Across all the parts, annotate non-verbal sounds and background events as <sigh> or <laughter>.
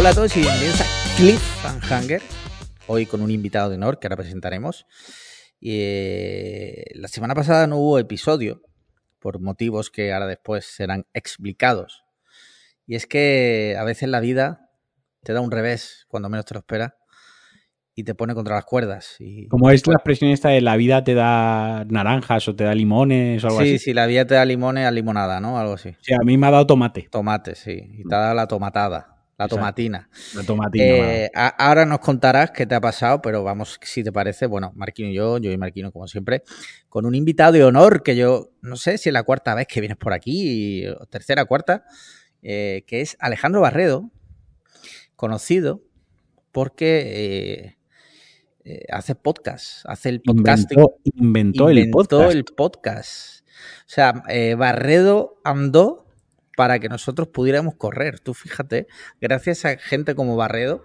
Hola a todos y bienvenidos a Cliffhanger. Hoy con un invitado de honor que ahora presentaremos. Eh, la semana pasada no hubo episodio por motivos que ahora después serán explicados. Y es que a veces la vida te da un revés cuando menos te lo esperas y te pone contra las cuerdas. Y, Como es la expresión esta de la vida te da naranjas o te da limones o algo sí, así. sí, la vida te da limones a limonada, ¿no? Algo así. Sí, a mí me ha dado tomate. Tomate, sí. Y te ha dado la tomatada, la tomatina. La tomatina. Eh, a- ahora nos contarás qué te ha pasado, pero vamos, si te parece, bueno, Marquino y yo, yo y Marquino como siempre, con un invitado de honor que yo no sé si es la cuarta vez que vienes por aquí, o tercera, cuarta, eh, que es Alejandro Barredo, conocido porque eh, eh, hace podcast, hace el podcasting. inventó, inventó el podcast. el podcast. O sea, Barredo andó para que nosotros pudiéramos correr. Tú fíjate, gracias a gente como Barredo,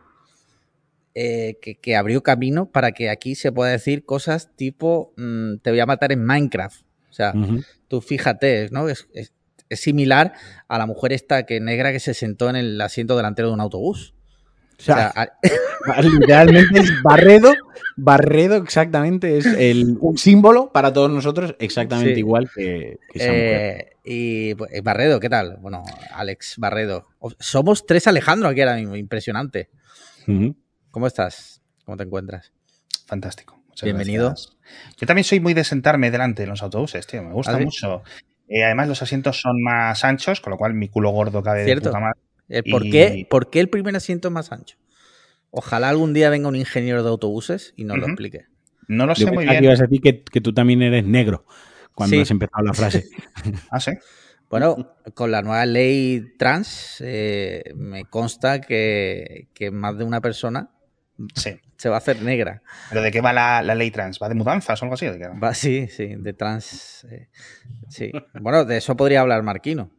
eh, que, que abrió camino para que aquí se pueda decir cosas tipo mm, te voy a matar en Minecraft. O sea, tú fíjate, ¿no? Es, es- es similar a la mujer esta que negra que se sentó en el asiento delantero de un autobús. O O sea, <laughs> literalmente es Barredo. Barredo exactamente es el, un símbolo para todos nosotros exactamente Sí. igual que, que esa mujer. Eh, y pues, eh, Barredo, ¿qué tal? Bueno, Alex Barredo. Somos tres Alejandro aquí ahora mismo, impresionante. ¿Cómo estás? ¿Cómo te encuentras? Fantástico. Muchas Bienvenido. gracias. Yo también soy muy de sentarme delante de los autobuses, tío. Me gusta ¿Ah, sí? mucho. Eh, además, los asientos son más anchos, con lo cual mi culo gordo cabe Cierto. de puta madre. El ¿por, Y- qué, por qué el primer asiento es más ancho? Ojalá algún día venga un ingeniero de autobuses y nos lo explique. No lo Yo sé muy bien. ibas a decir que, que tú también eres negro cuando Sí. has empezado la frase. <laughs> Ah, sí. Bueno, con la nueva ley trans, eh, me consta que, que más de una persona Sí. se va a hacer negra. ¿Pero de qué va la, la ley trans? ¿Va de mudanzas o algo así? ¿De qué va? Sí, sí, de trans. eh, sí. Bueno, de eso podría hablar Marquino.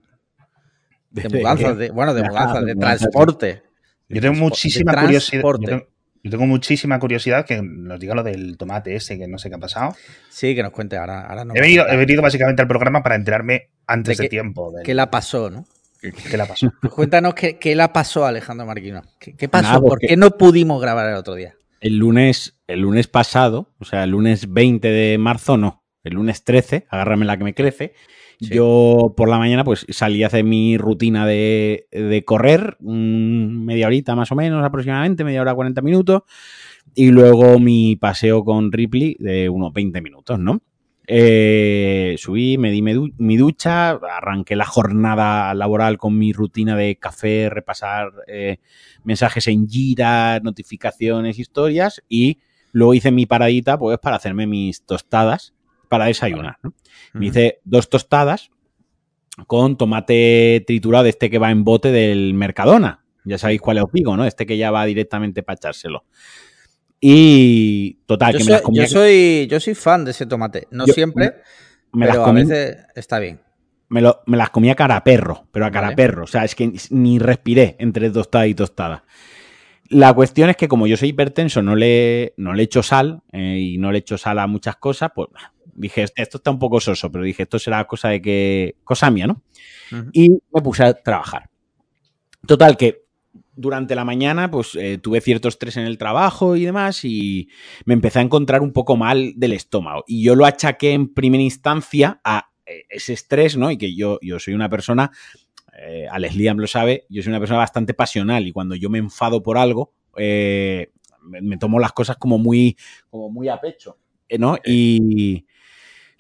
De mudanzas, de, bueno, de mudanzas, de transporte. Yo tengo de muchísima curiosidad. Yo transporte. tengo, yo tengo muchísima curiosidad que nos diga lo del tomate ese, que no sé qué ha pasado. Sí, que nos cuente ahora. he, venido, contar he venido básicamente al programa para enterarme antes De de, qué- tiempo. del- ¿Qué la pasó, no? ¿Qué la pasó? Pues <laughs> cuéntanos qué, qué la pasó Alejandro Marquino. ¿Qué, qué pasó? Nada, ¿Por qué no pudimos grabar el otro día? El lunes, el lunes pasado, o sea, el lunes 20 de marzo, no. El lunes 13, agárrame la que me crece. Yo por la mañana pues salí a hacer mi rutina de, de correr, mm, media horita más o menos aproximadamente, media hora 40 minutos, y luego mi paseo con Ripley de unos 20 minutos, ¿no? Eh, subí, me di mi ducha, arranqué la jornada laboral con mi rutina de café, repasar eh, mensajes en Gira, notificaciones, historias, y luego hice mi paradita pues para hacerme mis tostadas para desayunar, ¿no? Me hice dos tostadas con tomate triturado de este que va en bote del Mercadona. Ya sabéis cuál os digo, ¿no? Este que ya va directamente para echárselo. Y total, Yo que me soy, las comía, yo, soy, yo soy fan de ese tomate. No Yo- siempre, me las pero a comí- veces está bien. me, lo- me las comía cara a perro, pero a cara Vale. a perro. O sea, es que ni respiré entre tostada y tostada. La cuestión es que como yo soy hipertenso, no le, no le echo sal eh, y no le echo sal a muchas cosas, pues dije, esto está un poco soso, pero dije, esto será cosa de que, cosa mía, ¿no? Ujú. y me puse a trabajar. Total, que durante la mañana pues eh, tuve cierto estrés en el trabajo y demás y me empecé a encontrar un poco mal del estómago. Y yo lo achaqué en primera instancia a eh, ese estrés, ¿no? Y que yo, yo soy una persona, eh, Alex Liam lo sabe, yo soy una persona bastante pasional y cuando yo me enfado por algo, eh, me, me tomo las cosas como muy, como muy a pecho, ¿no? Y...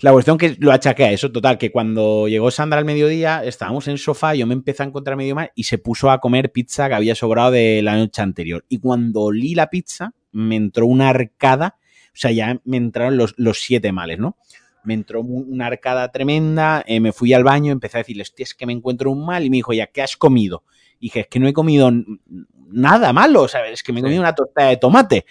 La cuestión que lo achaqué a eso, total, que cuando llegó Sandra al mediodía, estábamos en el sofá, yo me empecé a encontrar medio mal y se puso a comer pizza que había sobrado de la noche anterior. Y cuando olí la pizza, me entró una arcada, o sea, ya me entraron los, los siete males, ¿no? Me entró una arcada tremenda, eh, me fui al baño, empecé a decirle, hostia, es que me encuentro un mal, y me dijo, ya, ¿qué has comido? Y dije, es que no he comido nada malo, ¿sabes? Es que me he comido una tostada de tomate.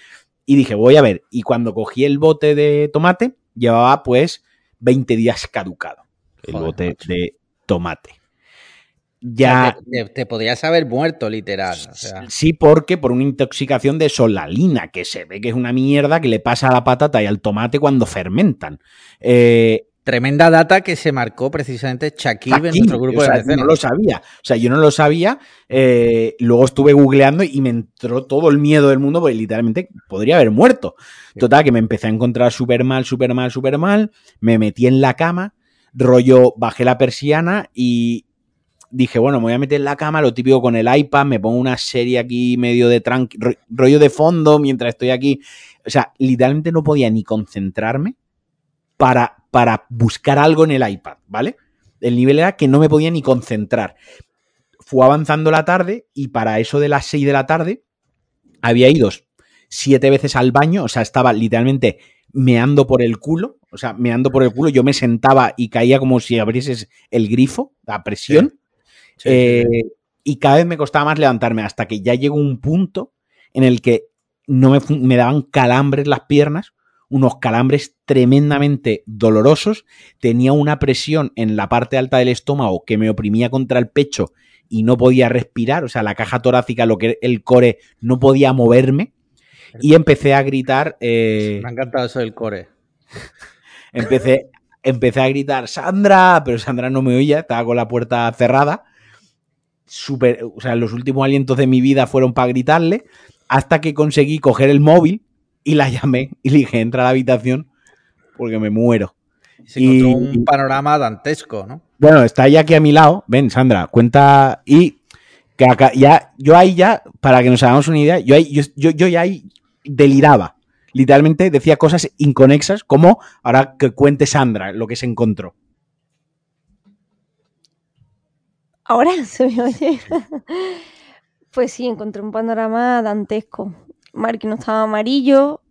Y dije, voy a ver. Y cuando cogí el bote de tomate, llevaba pues 20 días caducado. El Joder, bote macho. de tomate. O sea, Ya. te, podías haber muerto, literal. O sea, Sí, porque por una intoxicación de solalina, que se ve que es una mierda que le pasa a la patata y al tomate cuando fermentan. Eh, Tremenda data que se marcó precisamente Shakib en nuestro grupo o sea, de yo mecenas. no lo sabía. O sea, yo no lo sabía. eh, luego estuve googleando y me entró todo el miedo del mundo porque literalmente podría haber muerto. Total, que me empecé a encontrar súper mal, súper mal, súper mal. Me metí en la cama, rollo, bajé la persiana y dije, bueno, me voy a meter en la cama, lo típico con el iPad, me pongo una serie aquí medio de tranqui, ro- rollo de fondo mientras estoy aquí. O sea, literalmente no podía ni concentrarme para, para buscar algo en el iPad, ¿vale? El nivel era que no me podía ni concentrar. Fue avanzando la tarde y para eso de las 6 de la tarde había ido siete veces al baño, o sea, estaba literalmente meando por el culo, o sea, meando por el culo, yo me sentaba y caía como si abrieses el grifo, la presión, Sí, sí, eh, sí. y cada vez me costaba más levantarme hasta que ya llegó un punto en el que no me, me daban calambres las piernas, unos calambres tremendamente dolorosos, tenía una presión en la parte alta del estómago que me oprimía contra el pecho y no podía respirar, o sea, la caja torácica, lo que el core, no podía moverme y empecé a gritar, eh, Me ha encantado eso del core. empecé, empecé a gritar, Sandra, pero Sandra no me oía, estaba con la puerta cerrada. Súper, o sea, los últimos alientos de mi vida fueron para gritarle, hasta que conseguí coger el móvil y la llamé y le dije, entra a la habitación porque me muero. Se encontró Y- un panorama dantesco, ¿no? Bueno, está ella aquí a mi lado. Ven, Sandra, cuenta. Y que acá, ya, yo ahí ya, para que nos hagamos una idea, yo, ahí, yo, yo, yo ya ahí deliraba. Literalmente decía cosas inconexas, como ahora que cuente Sandra lo que se encontró. Ahora <laughs> se me oye. Pues sí, encontré un panorama dantesco. Marquino estaba amarillo,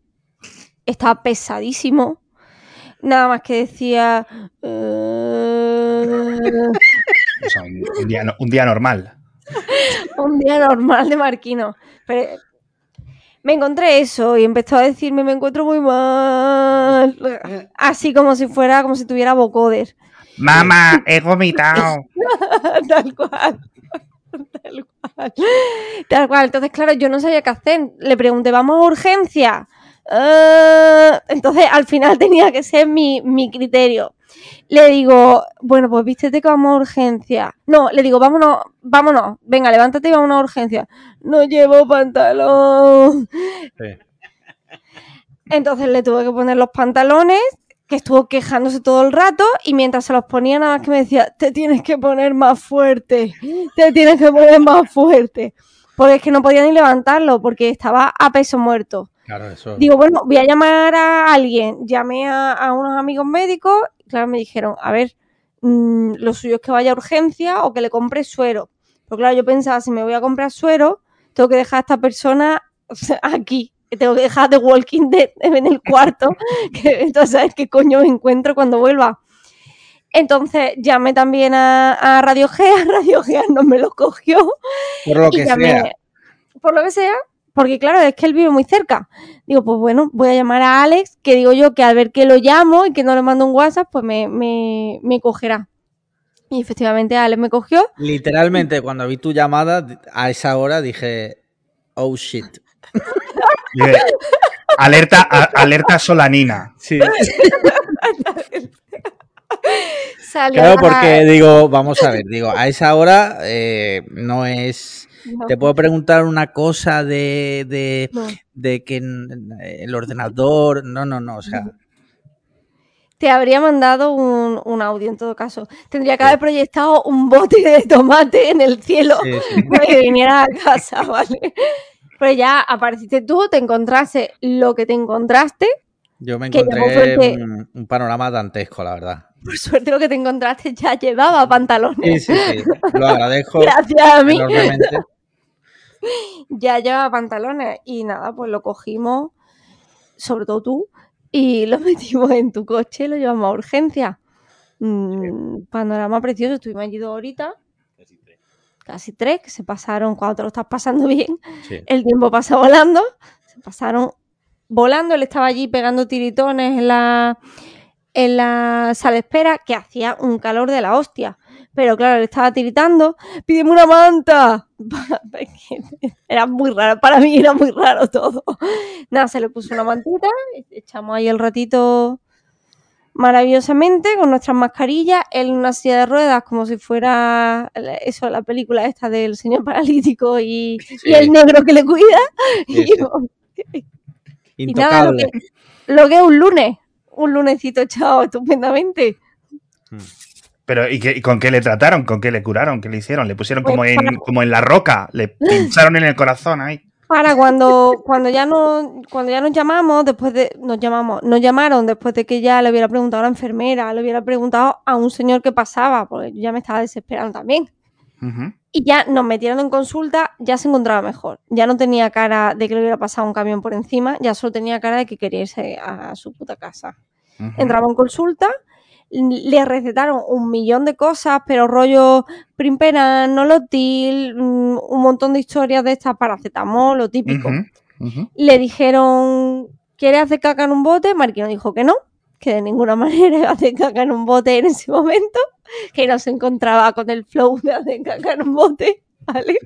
estaba pesadísimo. Nada más que decía. O sea, un, un día, no- un día normal. <laughs> un día normal de Marquino. Pero me encontré eso y empezó a decirme: Me encuentro muy mal. Así como si fuera, como si tuviera vocoder. Mamá, he vomitado. <laughs> Tal cual. <laughs> Tal cual. Tal cual. Entonces, claro, yo no sabía qué hacer. Le pregunté, ¿vamos a urgencia? "Eh", entonces, al final <laughs> tenía que ser mi, mi criterio. Le digo, bueno, pues vístete que vamos a urgencia. No, le digo, vámonos, vámonos. Venga, levántate y vámonos a urgencia. No llevo pantalón. Sí. Entonces le tuve que poner los pantalones, que estuvo quejándose todo el rato, y mientras se los ponía nada más que me decía, te tienes que poner más fuerte, te tienes que poner más fuerte. Porque es que no podía ni levantarlo, porque estaba a peso muerto. Claro, eso. Digo, bueno, voy a llamar a alguien. Llamé a, a unos amigos médicos, y claro, me dijeron, a ver, mm, lo suyo es que vaya a urgencia o que le compre suero. Pero claro, yo pensaba, si me voy a comprar suero, tengo que dejar a esta persona aquí. Tengo que dejar de Walking Dead en el cuarto. <laughs> que entonces, ¿sabes qué coño me encuentro cuando vuelva? Entonces llamé también a, a Radio Gea, <laughs> Radio Gea no me lo cogió. Por lo que llamé- sea. Por lo que sea, porque claro, es que él vive muy cerca. Digo, pues bueno, voy a llamar a Alex, que digo yo que al ver que lo llamo y que no le mando un WhatsApp, pues me, me, me cogerá. Y efectivamente Alex me cogió. Literalmente, cuando vi tu llamada, a esa hora dije, oh shit. <laughs> Dice, alerta, a- alerta solanina. Sí. <laughs> Salió Claro, la- porque digo, vamos a ver, digo, a esa hora eh, no es. No, Te puedo preguntar una cosa de, de, no. de que el ordenador. No, no, no. O sea, Te habría mandado un, un audio en todo caso. Tendría que haber proyectado un bote de tomate en el cielo sí, sí. <laughs> para que viniera a casa, <laughs> ¿vale? Pero ya apareciste tú, te encontraste lo que te encontraste. Yo me encontré un, un panorama dantesco, la verdad. Por suerte lo que te encontraste ya llevaba pantalones. Sí, sí, sí. Lo agradezco <laughs> Gracias a mí. enormemente. <laughs> Ya llevaba pantalones. Y nada, pues lo cogimos, sobre todo tú, y <laughs> lo metimos en tu coche lo llevamos a urgencia. Mm, panorama precioso, estuvimos allí dos horitas, casi tres, que se pasaron cuando te lo estás pasando bien. Sí. El tiempo pasa volando, se pasaron volando, él estaba allí pegando tiritones en la, en la sala de espera, que hacía un calor de la hostia. Pero claro, él estaba tiritando, pídeme una manta. <laughs> Era muy raro, para mí era muy raro todo. Nada, se le puso una mantita, echamos ahí el ratito maravillosamente con nuestras mascarillas, él en una silla de ruedas como si fuera eso, la película esta del señor <laughs> paralítico y, y el negro que le cuida. Sí, <laughs> Y sí. yo- y nada, lo que, lo que es un lunes, un lunesito echado estupendamente. Pero ¿y, qué- y con qué le trataron? ¿Con qué le curaron? ¿Qué le hicieron? ¿Le pusieron Pues como en, como en la roca? ¿Le pincharon en el corazón ahí? Para cuando, cuando ya no, cuando ya nos llamamos, después de, nos llamamos, nos llamaron después de que ya le hubiera preguntado a la enfermera, le hubiera preguntado a un señor que pasaba, porque yo ya me estaba desesperando también. Y ya nos metieron en consulta, ya se encontraba mejor. Ya no tenía cara de que le hubiera pasado un camión por encima, ya solo tenía cara de que quería irse a su puta casa. Ujú. Entraba en consulta, le recetaron un millón de cosas, pero rollo primperan, nolotil, mm, un montón de historias de estas, paracetamol, lo típico. Le dijeron, ¿quieres hacer caca en un bote? Marquino dijo que no, que de ninguna <laughs> manera iba a hacer caca en un bote en ese momento, que no se encontraba con el flow de hacer caca en un bote, ¿vale?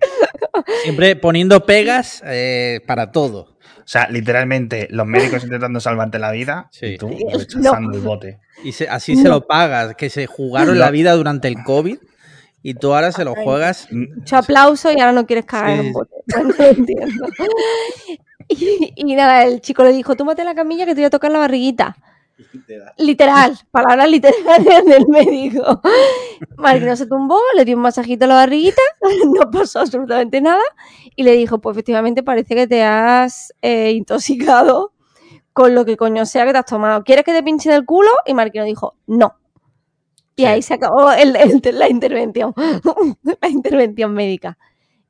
Siempre poniendo pegas eh, para todo. O sea, literalmente, los médicos <laughs> intentando salvarte la vida Sí. y tú <laughs> No. rechazando el bote. Y se- así se lo pagas, que se jugaron la vida durante el COVID y tú ahora se lo juegas. Mucho aplauso y ahora no quieres cagar en Sí. un bote. <laughs> No lo entiendo. Y, y nada, el chico le dijo, túmate la camilla que te voy a tocar la barriguita. Literal, palabras literales <laughs> del médico. Marquino se tumbó, le dio un masajito a la barriguita, <laughs> no pasó absolutamente nada y le dijo, pues efectivamente parece que te has eh, intoxicado con lo que coño sea que te has tomado. ¿Quieres que te pinche el culo? Y Marquino dijo, no. Y ahí se acabó el- el- la intervención, <laughs> la intervención médica.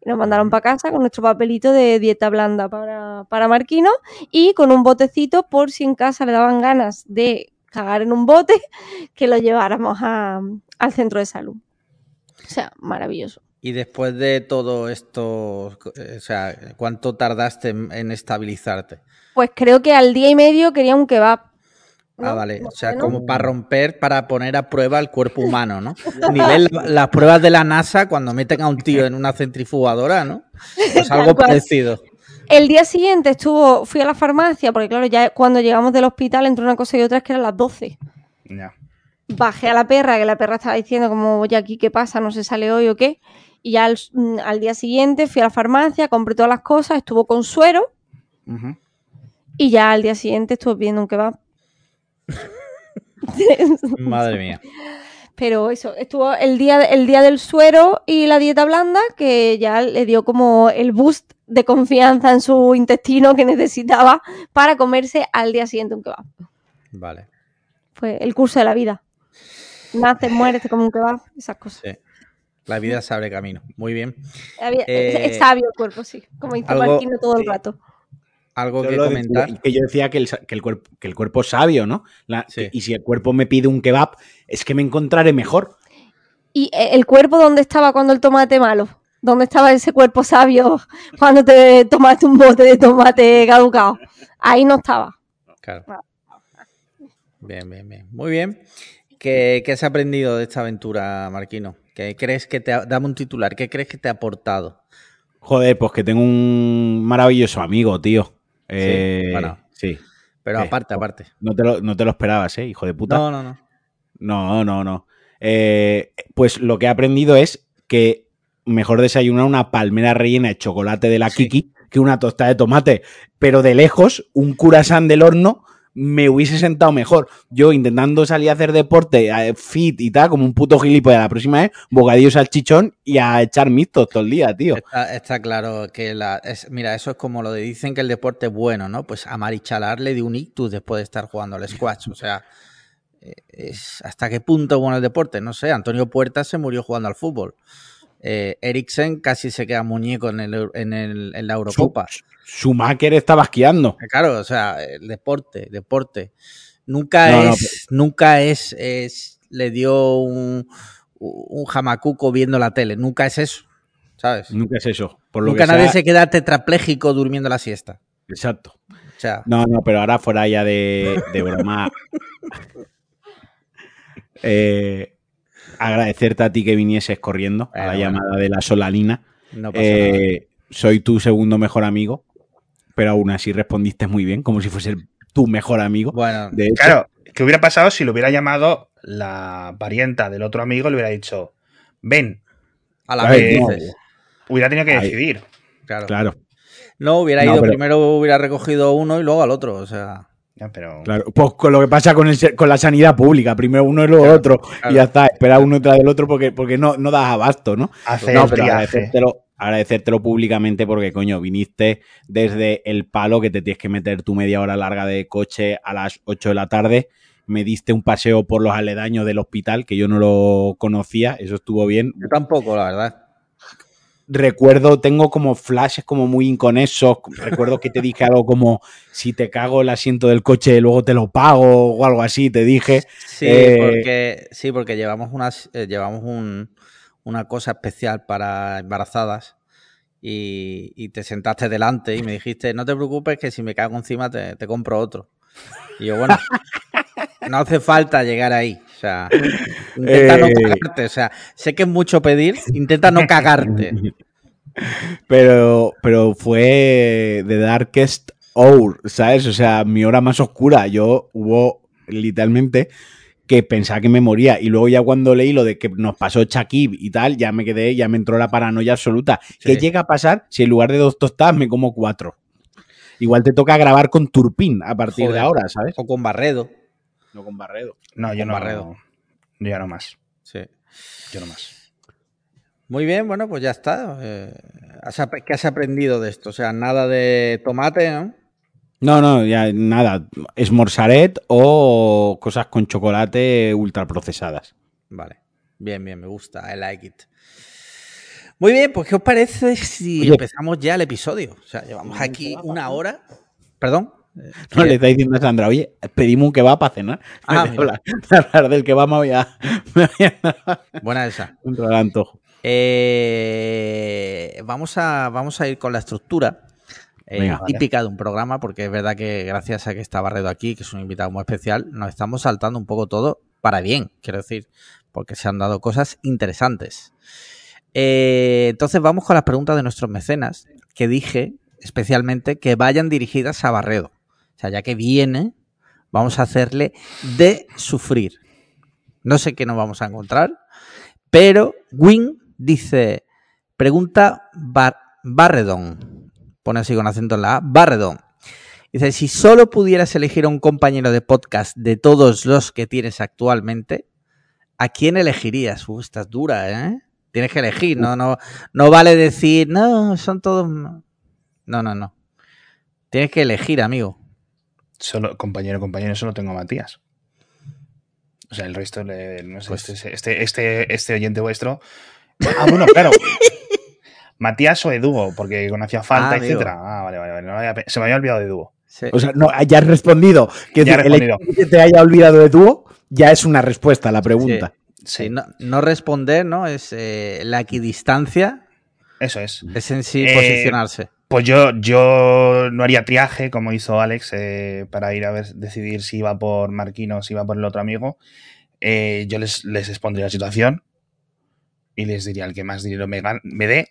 Y nos mandaron para casa con nuestro papelito de dieta blanda para, para Marquino y con un botecito por si en casa le daban ganas de cagar en un bote, <laughs> que lo lleváramos a- al centro de salud. O sea, maravilloso. Y después de todo esto, eh, o sea, ¿cuánto tardaste en, en estabilizarte? Pues creo que al día y medio quería un kebab. Ah, vale. O sea, como para romper, para poner a prueba el cuerpo <laughs> humano, ¿no? Nivel la- las pruebas de la NASA cuando meten a un tío en una centrifugadora, ¿no? Pues algo parecido. El día siguiente estuvo, fui a la farmacia, porque claro, ya cuando llegamos del hospital entre una cosa y otra es que eran las 12. Ya. Bajé a la perra, que la perra estaba diciendo como, oye, aquí qué pasa, no se sale hoy o qué. Y ya al, mm, al día siguiente fui a la farmacia, compré todas las cosas, estuvo con suero y ya al día siguiente estuve pidiendo un kebab. <laughs> Madre mía. Pero eso, estuvo el día, el día del suero y la dieta blanda que ya le dio como el boost de confianza en su intestino que necesitaba para comerse al día siguiente un kebab. Vale. Fue el curso de la vida. Naces, mueres, te comes un kebab, esas cosas. Sí. La vida se abre camino. Muy bien. Vida- Eh, es sabio el cuerpo, sí. Como dice algo- Marquino todo el rato. Algo Yo que comentar. decía- que yo decía que el, que el cuerpo, que el cuerpo es sabio, ¿no? La- Sí. Y si el cuerpo me pide un kebab, es que me encontraré mejor. ¿Y eh, el cuerpo dónde estaba cuando el tomate malo? ¿Dónde estaba ese cuerpo sabio <laughs> cuando te tomaste un bote de tomate caducado? Ahí no estaba. Claro. Bien, bien, bien. Muy bien. ¿Qué, qué has aprendido de esta aventura, Marquino? ¿Qué crees que te ha... Dame un titular. ¿Qué crees que te ha aportado? Joder, pues que tengo un maravilloso amigo, tío. Eh, bueno. sí. Pero Eh, aparte, aparte. No te, lo, no te lo esperabas, ¿eh? Hijo de puta. No, no, no. No, no, no. Eh, pues lo que he aprendido es que mejor desayunar una palmera rellena de chocolate de la Sí. Kiki que una tostada de tomate. Pero de lejos, un curasán del horno me hubiese sentado mejor. Yo intentando salir a hacer deporte, eh, fit y tal, como un puto gilipollas la próxima vez, bocadillo salchichón y a echar mixtos todo el día, tío. Está, claro que la. es- mira, eso es como lo de dicen que el deporte es bueno, ¿no? Pues a Marichalar le dio un ictus después de estar jugando al squash. O sea, eh, es, ¿hasta qué punto es bueno el deporte? No sé. Antonio Puerta se murió jugando al fútbol. Eh, Eriksen casi se queda muñeco en, el, en, el- en la Eurocopa. Su- Schumacher estaba esquiando. Claro, o sea, el deporte, deporte. Nunca No, no, es, nunca es, es, le dio un, un jamacuco viendo la tele. Nunca es eso, ¿sabes? Nunca es eso. Por lo Nunca que nadie sea- se queda tetrapléjico durmiendo la siesta. Exacto. O sea, No, no, pero ahora fuera ya de, de broma. <laughs> Eh, agradecerte a ti que vinieses corriendo a la Bueno, llamada de la solalina. no pasa nada. Eh, soy tu segundo mejor amigo, pero aún así respondiste muy bien, como si fuese tu mejor amigo. Bueno, De hecho, Claro, ¿Qué hubiera pasado si lo hubiera llamado la parienta del otro amigo y le hubiera dicho, ven? A la vez no. dices. Hubiera tenido que decidir. Claro. Claro, No, hubiera No, ido pero- primero, hubiera recogido uno y luego al otro. O sea, pero claro. Pues con lo que pasa con, el con la sanidad pública, primero uno y luego Claro, otro, claro. y ya está, espera uno detrás del otro porque, porque no, no das abasto, ¿no? hace no, el pero agradecértelo públicamente porque, coño, viniste desde el palo que te tienes que meter tu media hora larga de coche a las 8 de la tarde. Me diste un paseo por los aledaños del hospital, que yo no lo conocía, eso estuvo bien. yo tampoco, la verdad. Recuerdo, tengo como flashes como muy inconexos. Recuerdo que te dije algo como, si te cago el asiento del coche, luego te lo pago o algo así, te dije. Sí, Eh, porque, sí, porque llevamos, unas, eh, llevamos un- una cosa especial para embarazadas y, y te sentaste delante y me dijiste, no te preocupes que si me cago encima te, te compro otro. Y yo, bueno, <laughs> no hace falta llegar ahí. O sea, intenta no Eh. cagarte. O sea, sé que es mucho pedir, intenta no cagarte. <laughs> Pero, pero fue The Darkest Hour, ¿sabes? O sea, mi hora más oscura. Yo hubo literalmente que pensaba que me moría. Y luego ya cuando leí lo de que nos pasó Shakib y tal, ya me quedé, ya me entró la paranoia absoluta. ¿Qué llega a pasar si en lugar de dos tostadas me como cuatro? Igual te toca grabar con Turpin a partir de ahora, ¿sabes? O con Barredo. No con Barredo. No, yo Con no. Barredo. Yo ya no más. Sí. Yo no más. Muy bien, bueno, pues ya está. Eh, ¿Qué has aprendido de esto? O sea, nada de tomate, ¿no? No, no, ya nada. Esmorzaret o cosas con chocolate ultraprocesadas. Vale. Bien, bien, me gusta. I like it. Muy bien, pues ¿qué os parece si Oye. empezamos ya el episodio? O sea, llevamos aquí una hora. Perdón. <laughs> No, le está diciendo a Sandra, oye, pedimos un kebab para cenar. <laughs> Ah, <laughs> hablar, hablar del kebab me voy a, me voy a Buena esa. al antojo. Eh, vamos, a, vamos a ir con la estructura eh, Venga. típica de un programa, porque es verdad que gracias a que está Barredo aquí, que es un invitado muy especial, nos estamos saltando un poco todo para bien, quiero decir, porque se han dado cosas interesantes. Eh, entonces vamos con las preguntas de nuestros mecenas, que dije especialmente que vayan dirigidas a Barredo. O sea, ya que viene, vamos a hacerle de sufrir. No sé qué nos vamos a encontrar, pero Win dice, pregunta Bar- Barredon, pone así con acento en la A, Barredon. Dice, si solo pudieras elegir a un compañero de podcast de todos los que tienes actualmente, ¿a quién elegirías? Uh, estás dura, ¿eh? Tienes que elegir, no, no, no vale decir, no, son todos... No, no, no. Tienes que elegir, amigo. Solo, compañero, compañero, solo tengo a Matías. O sea, el resto, le- no sé, Pues- este, este, este, este oyente vuestro. Ah, bueno, <laughs> claro. Matías o Edugo, porque cuando hacía falta, Ah, etcétera. Ah, vale, vale. vale. No había se me había olvidado de Edugo. Sí. O sea, no, ya has respondido. Que Ya decir, respondido. te haya olvidado de dúo ya es una respuesta a la pregunta. Sí, no, no responder, ¿no? Es eh, la equidistancia, Eso es. es en sí Eh, posicionarse. Pues yo, yo no haría triaje como hizo Alex eh, para ir a ver, decidir si iba por Marquino o si iba por el otro amigo. Eh, yo les, les expondría la situación y les diría el que más dinero me, me dé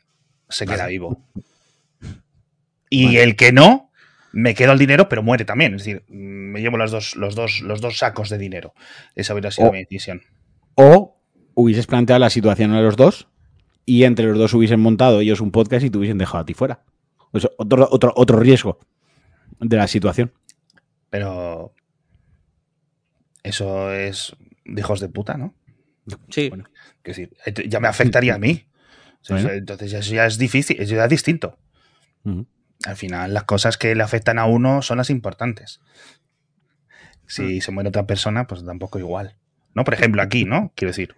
se queda Vale. vivo. Y el que no, me quedo el dinero, pero muere también. Es decir, me llevo los dos, los dos, los dos sacos de dinero. Esa hubiera sido mi decisión. O hubieses planteado la situación a los dos y entre los dos hubiesen montado ellos un podcast y te hubiesen dejado a ti fuera. Otro, otro, otro riesgo de la situación. Pero eso es de hijos de puta, ¿no? Sí, bueno. Que decir, ya me afectaría a mí. O sea, Bueno. Entonces eso ya es difícil, eso ya es distinto. Al final las cosas que le afectan a uno son las importantes. Si se muere otra persona, pues tampoco igual. ¿No? Por ejemplo, aquí, ¿no? Quiero decir.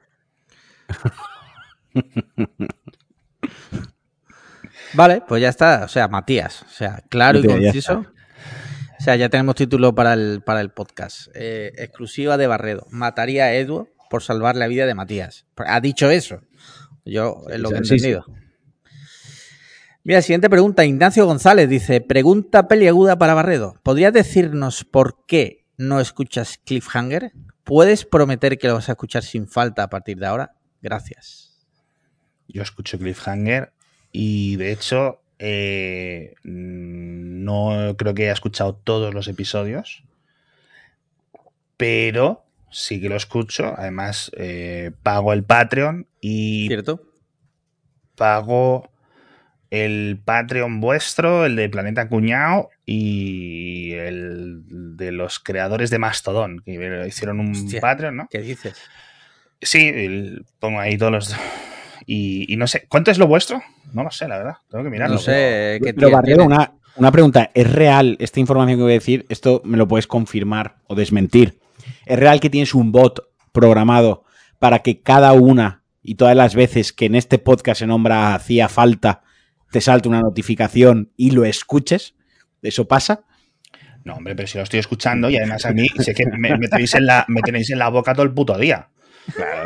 <laughs> Vale, pues ya está. O sea, Matías. O sea, claro y conciso. O sea, ya tenemos título para el, para el podcast. Eh, exclusiva de Barredo. Mataría a Edu por salvar la vida de Matías. Ha dicho eso. Yo es lo que he entendido. Mira, siguiente pregunta. Ignacio González dice: Pregunta peliaguda para Barredo. ¿Podrías decirnos por qué no escuchas Cliffhanger? ¿Puedes prometer que lo vas a escuchar sin falta a partir de ahora? Gracias. Yo escucho Cliffhanger y de hecho eh, mm, no creo que haya escuchado todos los episodios. pero sí que lo escucho. Además, eh, pago el Patreon y ¿Cierto? pago el Patreon vuestro, el de Planeta Cuñado y el de los creadores de Mastodon, que hicieron un Hostia. Patreon, ¿no? ¿Qué dices? Sí, el- pongo ahí todos los... Y, y no sé, ¿cuánto es lo vuestro? No lo sé, la verdad. Tengo que mirarlo. no sé qué Pero Barredo, una, una pregunta. ¿Es real esta información que voy a decir? Esto me lo puedes confirmar o desmentir. ¿Es real que tienes un bot programado para que cada una y todas las veces que en este podcast se nombra hacía falta, te salte una notificación y lo escuches? ¿Eso pasa? No, hombre, pero si lo estoy escuchando y además a mí sé que me, me tenéis, en la, me tenéis en la boca todo el puto día.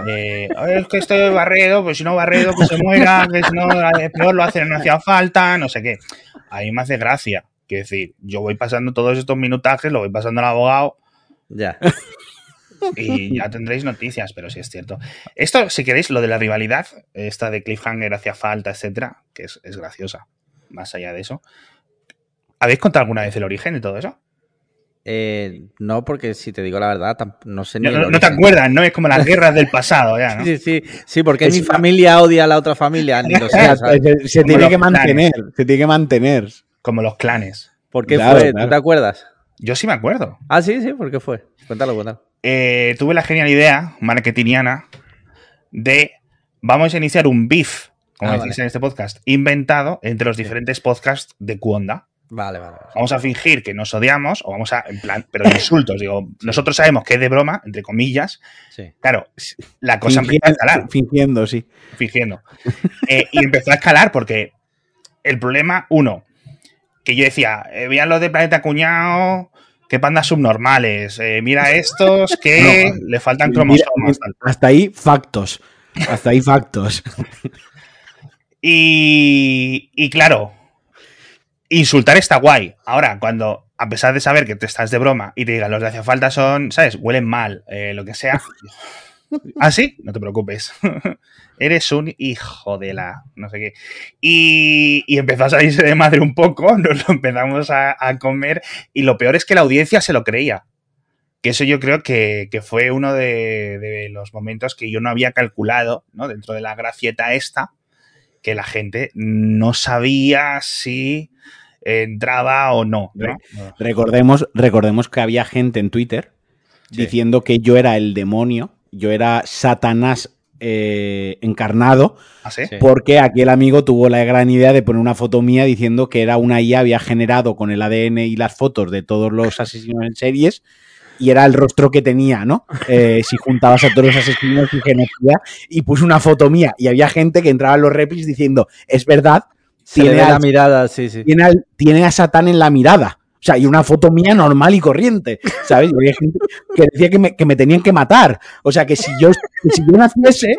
Eh, "Ay, es que estoy barredo, pues si no barredo, pues se muera, que si no, eh, peor lo hacen, no hacía falta, no sé qué. A mí me hace gracia. Quiero decir, yo voy pasando todos estos minutajes, lo voy pasando al abogado Ya. y ya tendréis noticias, pero sí es cierto. Esto, si queréis, lo de la rivalidad, esta de Cliffhanger hacía falta, etcétera, que es, es graciosa, más allá de eso. ¿Habéis contado alguna vez el origen de todo eso? Eh, no, porque si te digo la verdad, no sé ni. No, no- te acuerdas, ¿no? Es como las guerras del pasado, ya, ¿no? <laughs> Sí, sí, sí, porque Es mi una- familia odia a la otra familia, ni lo <laughs> se, tiene que mantener, se tiene que mantener. Como los clanes. ¿Por qué Claro, fue? claro. ¿Tú te acuerdas? Yo sí me acuerdo. Ah, sí, sí, ¿por qué fue? Cuéntalo, cuéntalo. Eh, tuve la genial idea, marketingiana, de vamos a iniciar un beef, como Ah, decís vale. en este podcast, inventado entre los diferentes podcasts de Cuonda. Vale, vale. vale. Vamos a fingir que nos odiamos, o vamos a, en plan, pero insultos, digo, <laughs> nosotros sabemos que es de broma, entre comillas. Sí. Claro, la cosa empezó a escalar. Fingiendo, sí. fingiendo. Eh, y empezó a escalar porque el problema, uno, que yo decía, eh, vean los de Planeta Cuñado, qué pandas subnormales, eh, mira estos que <laughs> le faltan Mira, cromosomas. tal. hasta ahí, factos. Hasta ahí, factos. Y, y claro, insultar está guay. Ahora, cuando, a pesar de saber que te estás de broma y te digan los de hacia falta son, ¿sabes? Huelen mal, eh, lo que sea. <laughs> ¿Ah, sí? No te preocupes. <laughs> Eres un hijo de la. no sé qué. Y, y empezó a salirse de madre un poco, <laughs> nos lo empezamos a, a comer. Y lo peor es que la audiencia se lo creía. Que eso yo creo que, que fue uno de, de los momentos que yo no había calculado, ¿no? Dentro de la gracieta esta, que la gente no sabía si entraba o no. ¿no? Recordemos, recordemos que había gente en Twitter Sí. diciendo que yo era el demonio, yo era Satanás eh, encarnado, ¿Ah, sí? Porque aquel amigo tuvo la gran idea de poner una foto mía diciendo que era una IA había generado con el ADN y las fotos de todos los asesinos en series y era el rostro que tenía, ¿no? Eh, si juntabas a todos los asesinos y genocida y puso una foto mía y había gente que entraba en los replis diciendo, es verdad, Se le tiene ve la mirada, sí, sí. tiene, al- tiene a Satán en la mirada. O sea, y una foto mía normal y corriente, ¿sabes? Y había gente que decía que me, que me tenían que matar. O sea, que si yo, que si yo naciese,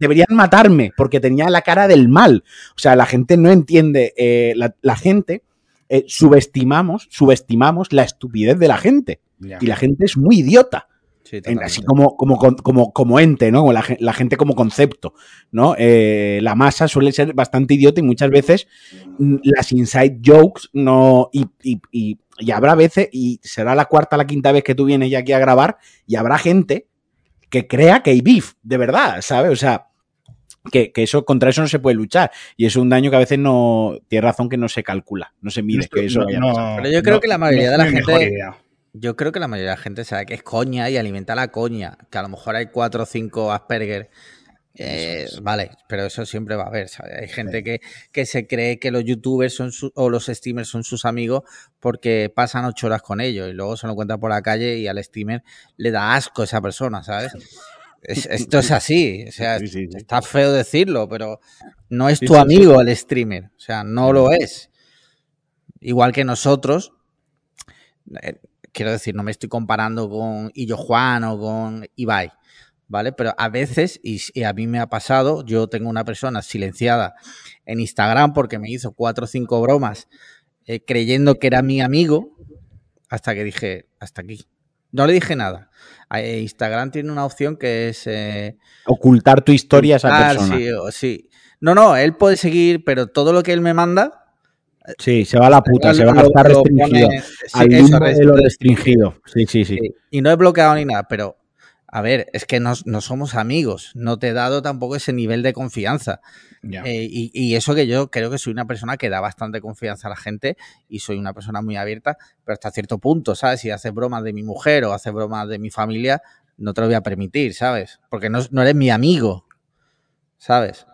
deberían matarme, porque tenía la cara del mal. O sea, la gente no entiende, eh, la, la gente eh, subestimamos, subestimamos la estupidez de la gente. Ya. Y la gente es muy idiota. Sí, así como, como, como, como ente, ¿no? Como la, la gente como concepto, ¿no? Eh, la masa suele ser bastante idiota y muchas veces mm, las inside jokes no. Y, y- y- y habrá veces, y será la cuarta o la quinta vez que tú vienes ya aquí a grabar, y habrá gente que crea que hay beef, de verdad, ¿sabes? O sea. Que, que eso contra eso no se puede luchar y es un daño que a veces no tiene razón que no se calcula no se mide que eso No, vaya a no, pasar. Pero yo creo que la mayoría de la gente-. Yo creo que la mayoría de la gente sabe que es coña y alimenta la coña. Que a lo mejor hay cuatro o cinco Asperger. eh, Vale, pero eso siempre va a haber. ¿sabes? Hay gente que, que se cree que los youtubers son su- o los streamers son sus amigos porque pasan ocho horas con ellos y luego se lo encuentran por la calle y al streamer le da asco esa persona, ¿sabes? Es- esto es así. O sea, Sí, sí, sí. está feo decirlo, pero no es tu amigo el streamer. O sea, no lo es. Igual que nosotros. Quiero decir, no me estoy comparando con Illo Juan o con Ibai, ¿vale? Pero a veces, y, y a mí me ha pasado, yo tengo una persona silenciada en Instagram porque me hizo cuatro o cinco bromas eh, creyendo que era mi amigo, hasta que dije, hasta aquí. No le dije nada. Eh, Instagram tiene una opción que es... eh, ocultar tu historia a esa persona sí, sí. No, no, él puede seguir, pero todo lo que él me manda, Sí, se va a la puta, Lo- se va a estar lo restringido. pone- sí, al eso, limbo de lo restringido. Sí, sí, sí. Sí, Y no he bloqueado ni nada, pero a ver, es que no, no somos amigos. No te he dado tampoco ese nivel de confianza. Eh, y, y eso que yo creo que soy una persona que da bastante confianza a la gente y soy una persona muy abierta, pero hasta cierto punto, ¿sabes? Si haces bromas de mi mujer o haces bromas de mi familia, no te lo voy a permitir, ¿sabes? Porque no, no eres mi amigo, ¿sabes?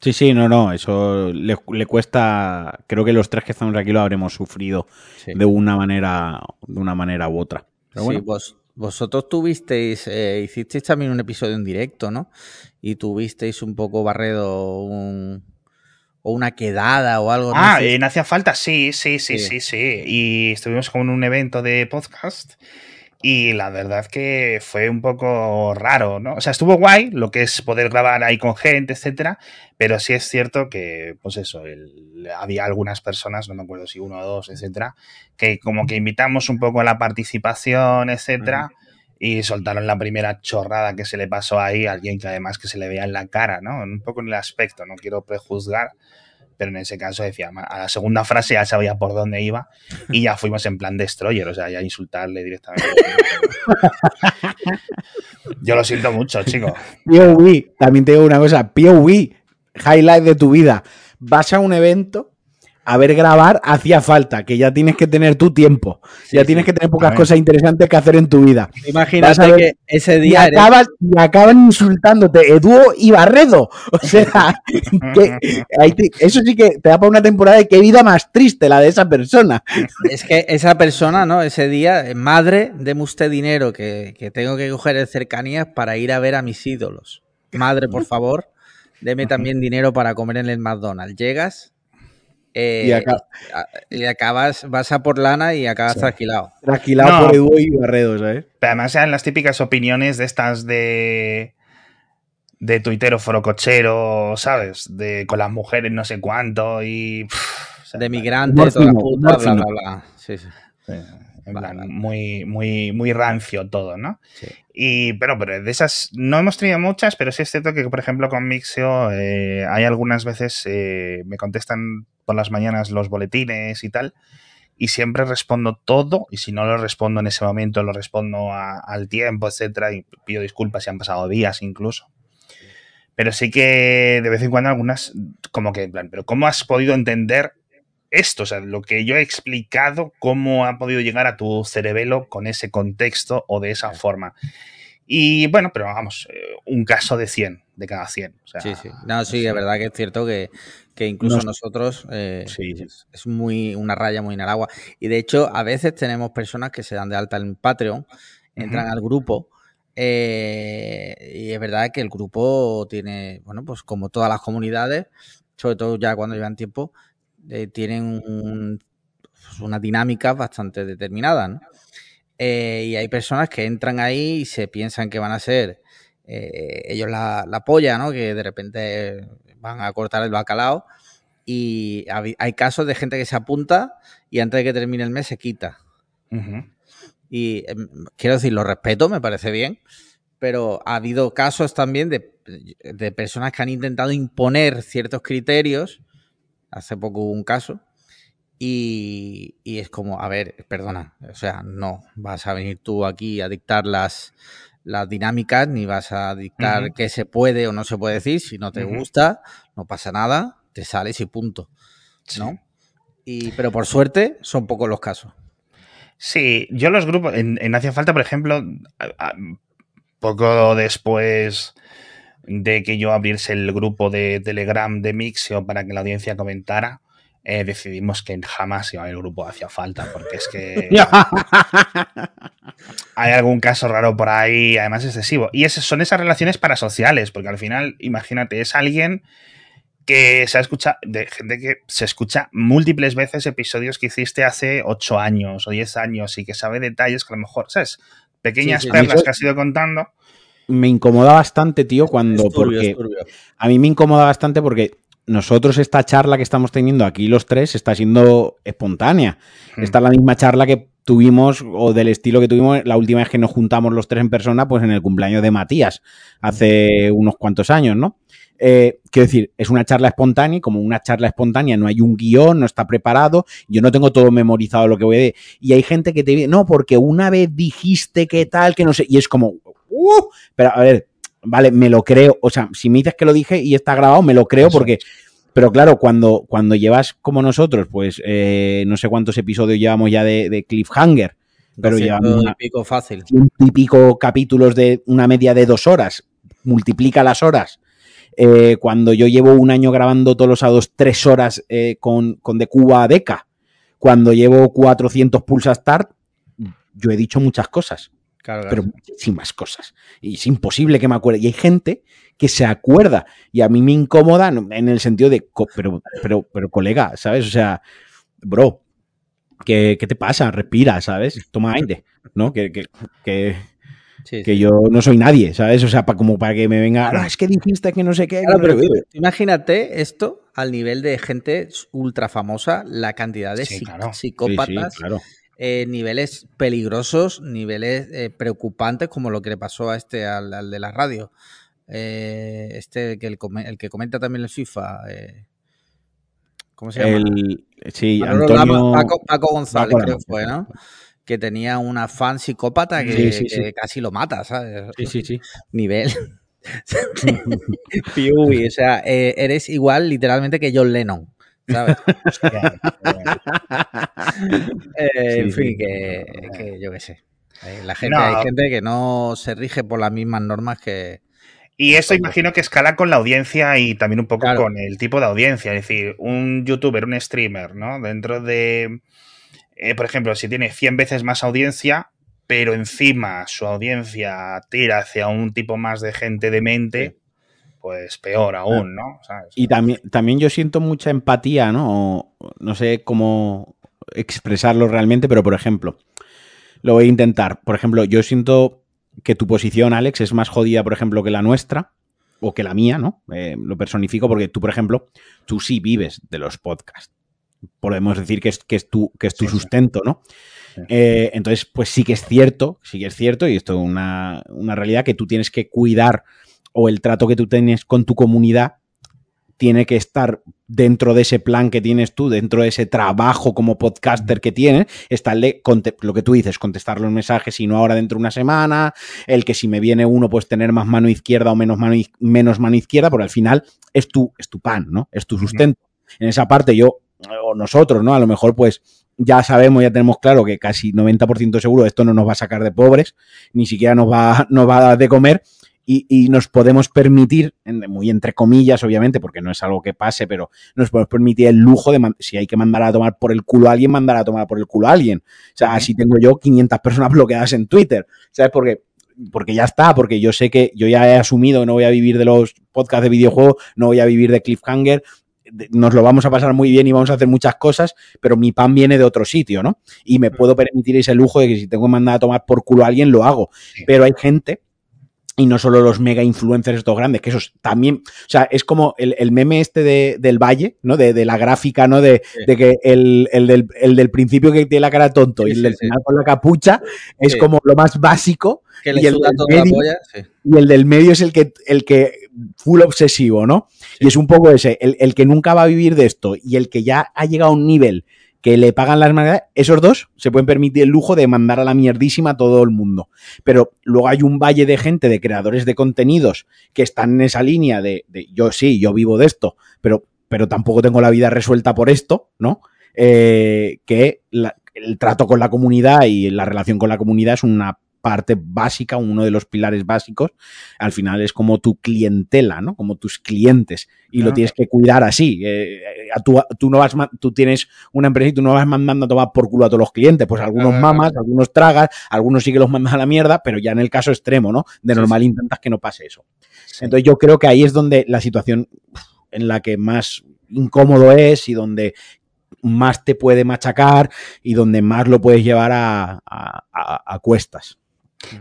Sí, sí, no, no, eso le, le cuesta, creo que los tres que estamos aquí lo habremos sufrido Sí. de una manera, de una manera u otra. Pero Sí, bueno, vos, vosotros tuvisteis, eh, hicisteis también un episodio en directo, ¿no? Y tuvisteis un poco barredo un, o una quedada o algo. no Ah, sé. en Hacía Falta, sí, sí, sí, Sí. sí, sí. Y estuvimos como en un evento de podcast. Y la verdad que fue un poco raro, ¿no? O sea, estuvo guay lo que es poder grabar ahí con gente, etcétera. Pero sí es cierto que, pues eso, el- había algunas personas, no me acuerdo si uno o dos, etcétera, que como que invitamos un poco a la participación, etcétera. Y soltaron la primera chorrada que se le pasó ahí a alguien que además que se le veía en la cara, ¿no? Un poco en el aspecto, no quiero prejuzgar, pero en ese caso decía, "Ma- a la segunda frase ya sabía por dónde iba y ya fuimos en plan destroyer, o sea, ya insultarle directamente. <laughs> Yo lo siento mucho, chico. POV, también te digo una cosa, POV, highlight de tu vida. Vas a un evento a ver grabar hacía falta, que ya tienes que tener tu tiempo, ya tienes sí. que tener pocas cosas interesantes que hacer en tu vida. A Imagínate ver- que ese Y, día eres- acabas, y acaban insultándote Eduo y Barredo. <laughs> O sea, <laughs> que ahí te- eso sí que te da para una temporada de qué vida más triste la de esa persona. es que esa persona, ¿no? Ese día, eh, madre, deme usted dinero que, que tengo que coger en cercanías para ir a ver a mis ídolos. Madre, por favor, deme también dinero para comer en el McDonald's. Llegas eh, Y acá- y acabas, vas a por lana y acabas Sí. tranquilado. Tranquilado No. por Eduo y Barredo, ¿sabes? Pero además eran las típicas opiniones de estas de de tuitero forocochero, ¿sabes? De con las mujeres no sé cuánto y pff, o sea, De migrante, Humor toda la puta, bla, bla, bla. Sí, sí. eh, en Vale, plan, vale. muy muy muy rancio todo, ¿no? Sí. Y, pero, pero de esas no hemos tenido muchas, pero sí es cierto que, por ejemplo, con Mixio eh, hay algunas veces eh, me contestan por las mañanas los boletines y tal, y siempre respondo todo, y si no lo respondo en ese momento, lo respondo a- al tiempo, etcétera, y pido disculpas si han pasado días incluso. Pero sí que de vez en cuando algunas, como que, en plan, pero ¿cómo has podido entender esto? O sea, lo que yo he explicado, ¿cómo ha podido llegar a tu cerebelo con ese contexto o de esa forma? Y bueno, pero vamos, eh, un caso de 100, de cada 100. O sea, Sí, sí. No, sí, sí. es verdad que es cierto que, que incluso Nos- nosotros eh, Sí. es, es muy una raya muy en el agua. Y de hecho, a veces tenemos personas que se dan de alta en Patreon, entran al grupo. eh, y es verdad que el grupo tiene, bueno, pues como todas las comunidades, sobre todo ya cuando llevan tiempo, eh, tienen un- una dinámica bastante determinada, ¿no? Eh, y hay personas que entran ahí y se piensan que van a ser eh, ellos la, la polla, ¿no? Que de repente van a cortar el bacalao. Y hay casos de gente que se apunta y antes de que termine el mes se quita. Y em, quiero decir, lo respeto, me parece bien, pero ha habido casos también de, de personas que han intentado imponer ciertos criterios. Hace poco hubo un caso. Y, y es como, a ver, perdona, o sea, no vas a venir tú aquí a dictar las, las dinámicas, ni vas a dictar qué se puede o no se puede decir. Si no te gusta, no pasa nada, te sales y punto. Sí. ¿No? Y, pero por suerte, son pocos los casos. Sí, yo los grupos, en, en Hacía Falta, por ejemplo, a- a- poco después de que yo abriese el grupo de Telegram de Mixio para que la audiencia comentara, eh, decidimos que jamás iba a haber grupo Hacía Falta, porque es que <laughs> hay algún caso raro por ahí, además excesivo. Y esas son esas relaciones parasociales, porque al final, imagínate, es alguien que se ha escuchado, de gente que se escucha múltiples veces episodios que hiciste hace 8 años o 10 años y que sabe detalles que a lo mejor, ¿sabes? Pequeñas Sí, sí, perlas que has ido contando. Me incomoda bastante, tío, cuando. Turbio, porque a mí me incomoda bastante porque nosotros esta charla que estamos teniendo aquí los tres está siendo espontánea. Mm. Esta es la misma charla que tuvimos, o del estilo que tuvimos la última vez que nos juntamos los tres en persona, pues en el cumpleaños de Matías, hace unos cuantos años, ¿no? Eh, quiero decir, es una charla espontánea, como una charla espontánea, no hay un guion, no está preparado, yo no tengo todo memorizado lo que voy a decir. Y hay gente que te dice, no, porque una vez dijiste que tal, que no sé, y es como, uh, pero a ver, vale, me lo creo, o sea, si me dices que lo dije y está grabado, me lo creo porque... Pero claro, cuando, cuando llevas como nosotros, pues eh, no sé cuántos episodios llevamos ya de, de Cliffhanger, pero llevamos y pico fácil. y pico capítulos de una media de dos horas, multiplica las horas eh, cuando yo llevo un año grabando todos los sábados tres horas eh, con, con, de Cuba a Deca, cuando llevo 400 pulsa start, yo he dicho muchas cosas. Claro, claro. Pero muchísimas cosas. Y es imposible que me acuerde. Y hay gente que se acuerda. Y a mí me incomoda en el sentido de, pero, pero, pero colega, ¿sabes? O sea, bro, ¿qué, qué te pasa? Respira, ¿sabes? Toma aire, ¿no? Que, que, que, Sí, que sí. yo no soy nadie, ¿sabes? O sea, pa, como para que me venga, "Ah, es que dijiste que no sé qué. Claro, que no pero qué". imagínate esto al nivel de gente ultra famosa, la cantidad de Sí, psic- claro. Sí, sí, psicópatas, claro. eh, niveles peligrosos, niveles eh, preocupantes, como lo que le pasó a este, al, al de la radio. Eh, este, que el, que comenta también el FIFA. ¿Cómo se llama? El, sí, Antonio. Paco, Paco González, Paco creo que fue. ¿no? Que tenía una fan psicópata que, Sí, sí, que sí. casi lo mata, ¿sabes? Sí, sí, sí. <laughs> Nivel. <laughs> Piubi, o sea, eh, eres igual literalmente que John Lennon, ¿sabes? <laughs> Eh, en fin, que, que yo qué sé. La gente, No. Hay gente que no se rige por las mismas normas que. Y esto imagino que escala con la audiencia y también un poco Claro. con el tipo de audiencia. Es decir, un youtuber, un streamer, ¿no? Dentro de, eh, por ejemplo, si tiene 100 veces más audiencia, pero encima su audiencia tira hacia un tipo más de gente de mente, pues peor aún, ¿no? ¿Sabes? Y también, también yo siento mucha empatía, ¿no? No sé cómo expresarlo realmente, pero por ejemplo, lo voy a intentar. Por ejemplo, yo siento que tu posición, Alex, es más jodida, por ejemplo, que la nuestra o que la mía, ¿no? Eh, lo personifico porque tú, por ejemplo, tú sí vives de los podcasts. Podemos decir que es, que es tu, que es tu Sí, sustento, ¿no? Sí. Eh, entonces, pues sí que es cierto, sí que es cierto, y esto es una, una realidad que tú tienes que cuidar o el trato que tú tienes con tu comunidad tiene que estar dentro de ese plan que tienes tú, dentro de ese trabajo como podcaster que tienes, está el de lo que tú dices, contestar los mensajes y no ahora dentro de una semana, el que si me viene uno, pues tener más mano izquierda o menos mano, menos mano izquierda, porque al final es tu, es tu pan, ¿no? Es tu sustento. En esa parte yo, o nosotros, ¿no? A lo mejor pues ya sabemos, ya tenemos claro que casi 90% seguro esto no nos va a sacar de pobres, ni siquiera nos va, <laughs> nos va a dar de comer, y, y nos podemos permitir, muy entre comillas, obviamente, porque no es algo que pase, pero nos podemos permitir el lujo de, si hay que mandar a tomar por el culo a alguien, mandar a tomar por el culo a alguien. O sea, así tengo yo 500 personas <laughs> bloqueadas en Twitter, ¿sabes? Porque, porque ya está, porque yo sé que yo ya he asumido que no voy a vivir de los podcasts de videojuegos, no voy a vivir de Cliffhanger, nos lo vamos a pasar muy bien y vamos a hacer muchas cosas, pero mi pan viene de otro sitio, ¿no? Y me puedo permitir ese lujo de que si tengo que mandar a tomar por culo a alguien, lo hago. Pero hay gente y no solo los mega influencers estos grandes, que esos también, o sea, es como el, el meme este de, del Valle, ¿no? De, de la gráfica, ¿no? De, Sí. de que el, el del, el del principio que tiene la cara tonto Sí, y el del sí. final con la capucha es como lo más básico Que le Y el suda la polla. Y el del medio es el que, el que full obsesivo, ¿no? Y es un poco ese, el, el que nunca va a vivir de esto y el que ya ha llegado a un nivel que le pagan las maneras, esos dos se pueden permitir el lujo de mandar a la mierdísima a todo el mundo. Pero luego hay un valle de gente, de creadores de contenidos, que están en esa línea de, yo sí, yo vivo de esto, pero, pero tampoco tengo la vida resuelta por esto, ¿no? Eh, que el trato con la comunidad y la relación con la comunidad es una parte básica, uno de los pilares básicos. Al final es como tu clientela, ¿no? Como tus clientes. Y lo tienes que cuidar así. Eh, eh, a tú, tú no vas, tú tienes una empresa y tú no vas mandando a tomar por culo a todos los clientes. Pues algunos mamas, algunos tragas, algunos sí que los mandas a la mierda, pero ya en el caso extremo, ¿no? De Sí, normal intentas que no pase eso. Entonces yo creo que ahí es donde la situación en la que más incómodo es y donde más te puede machacar y donde más lo puedes llevar a, a- a- a cuestas.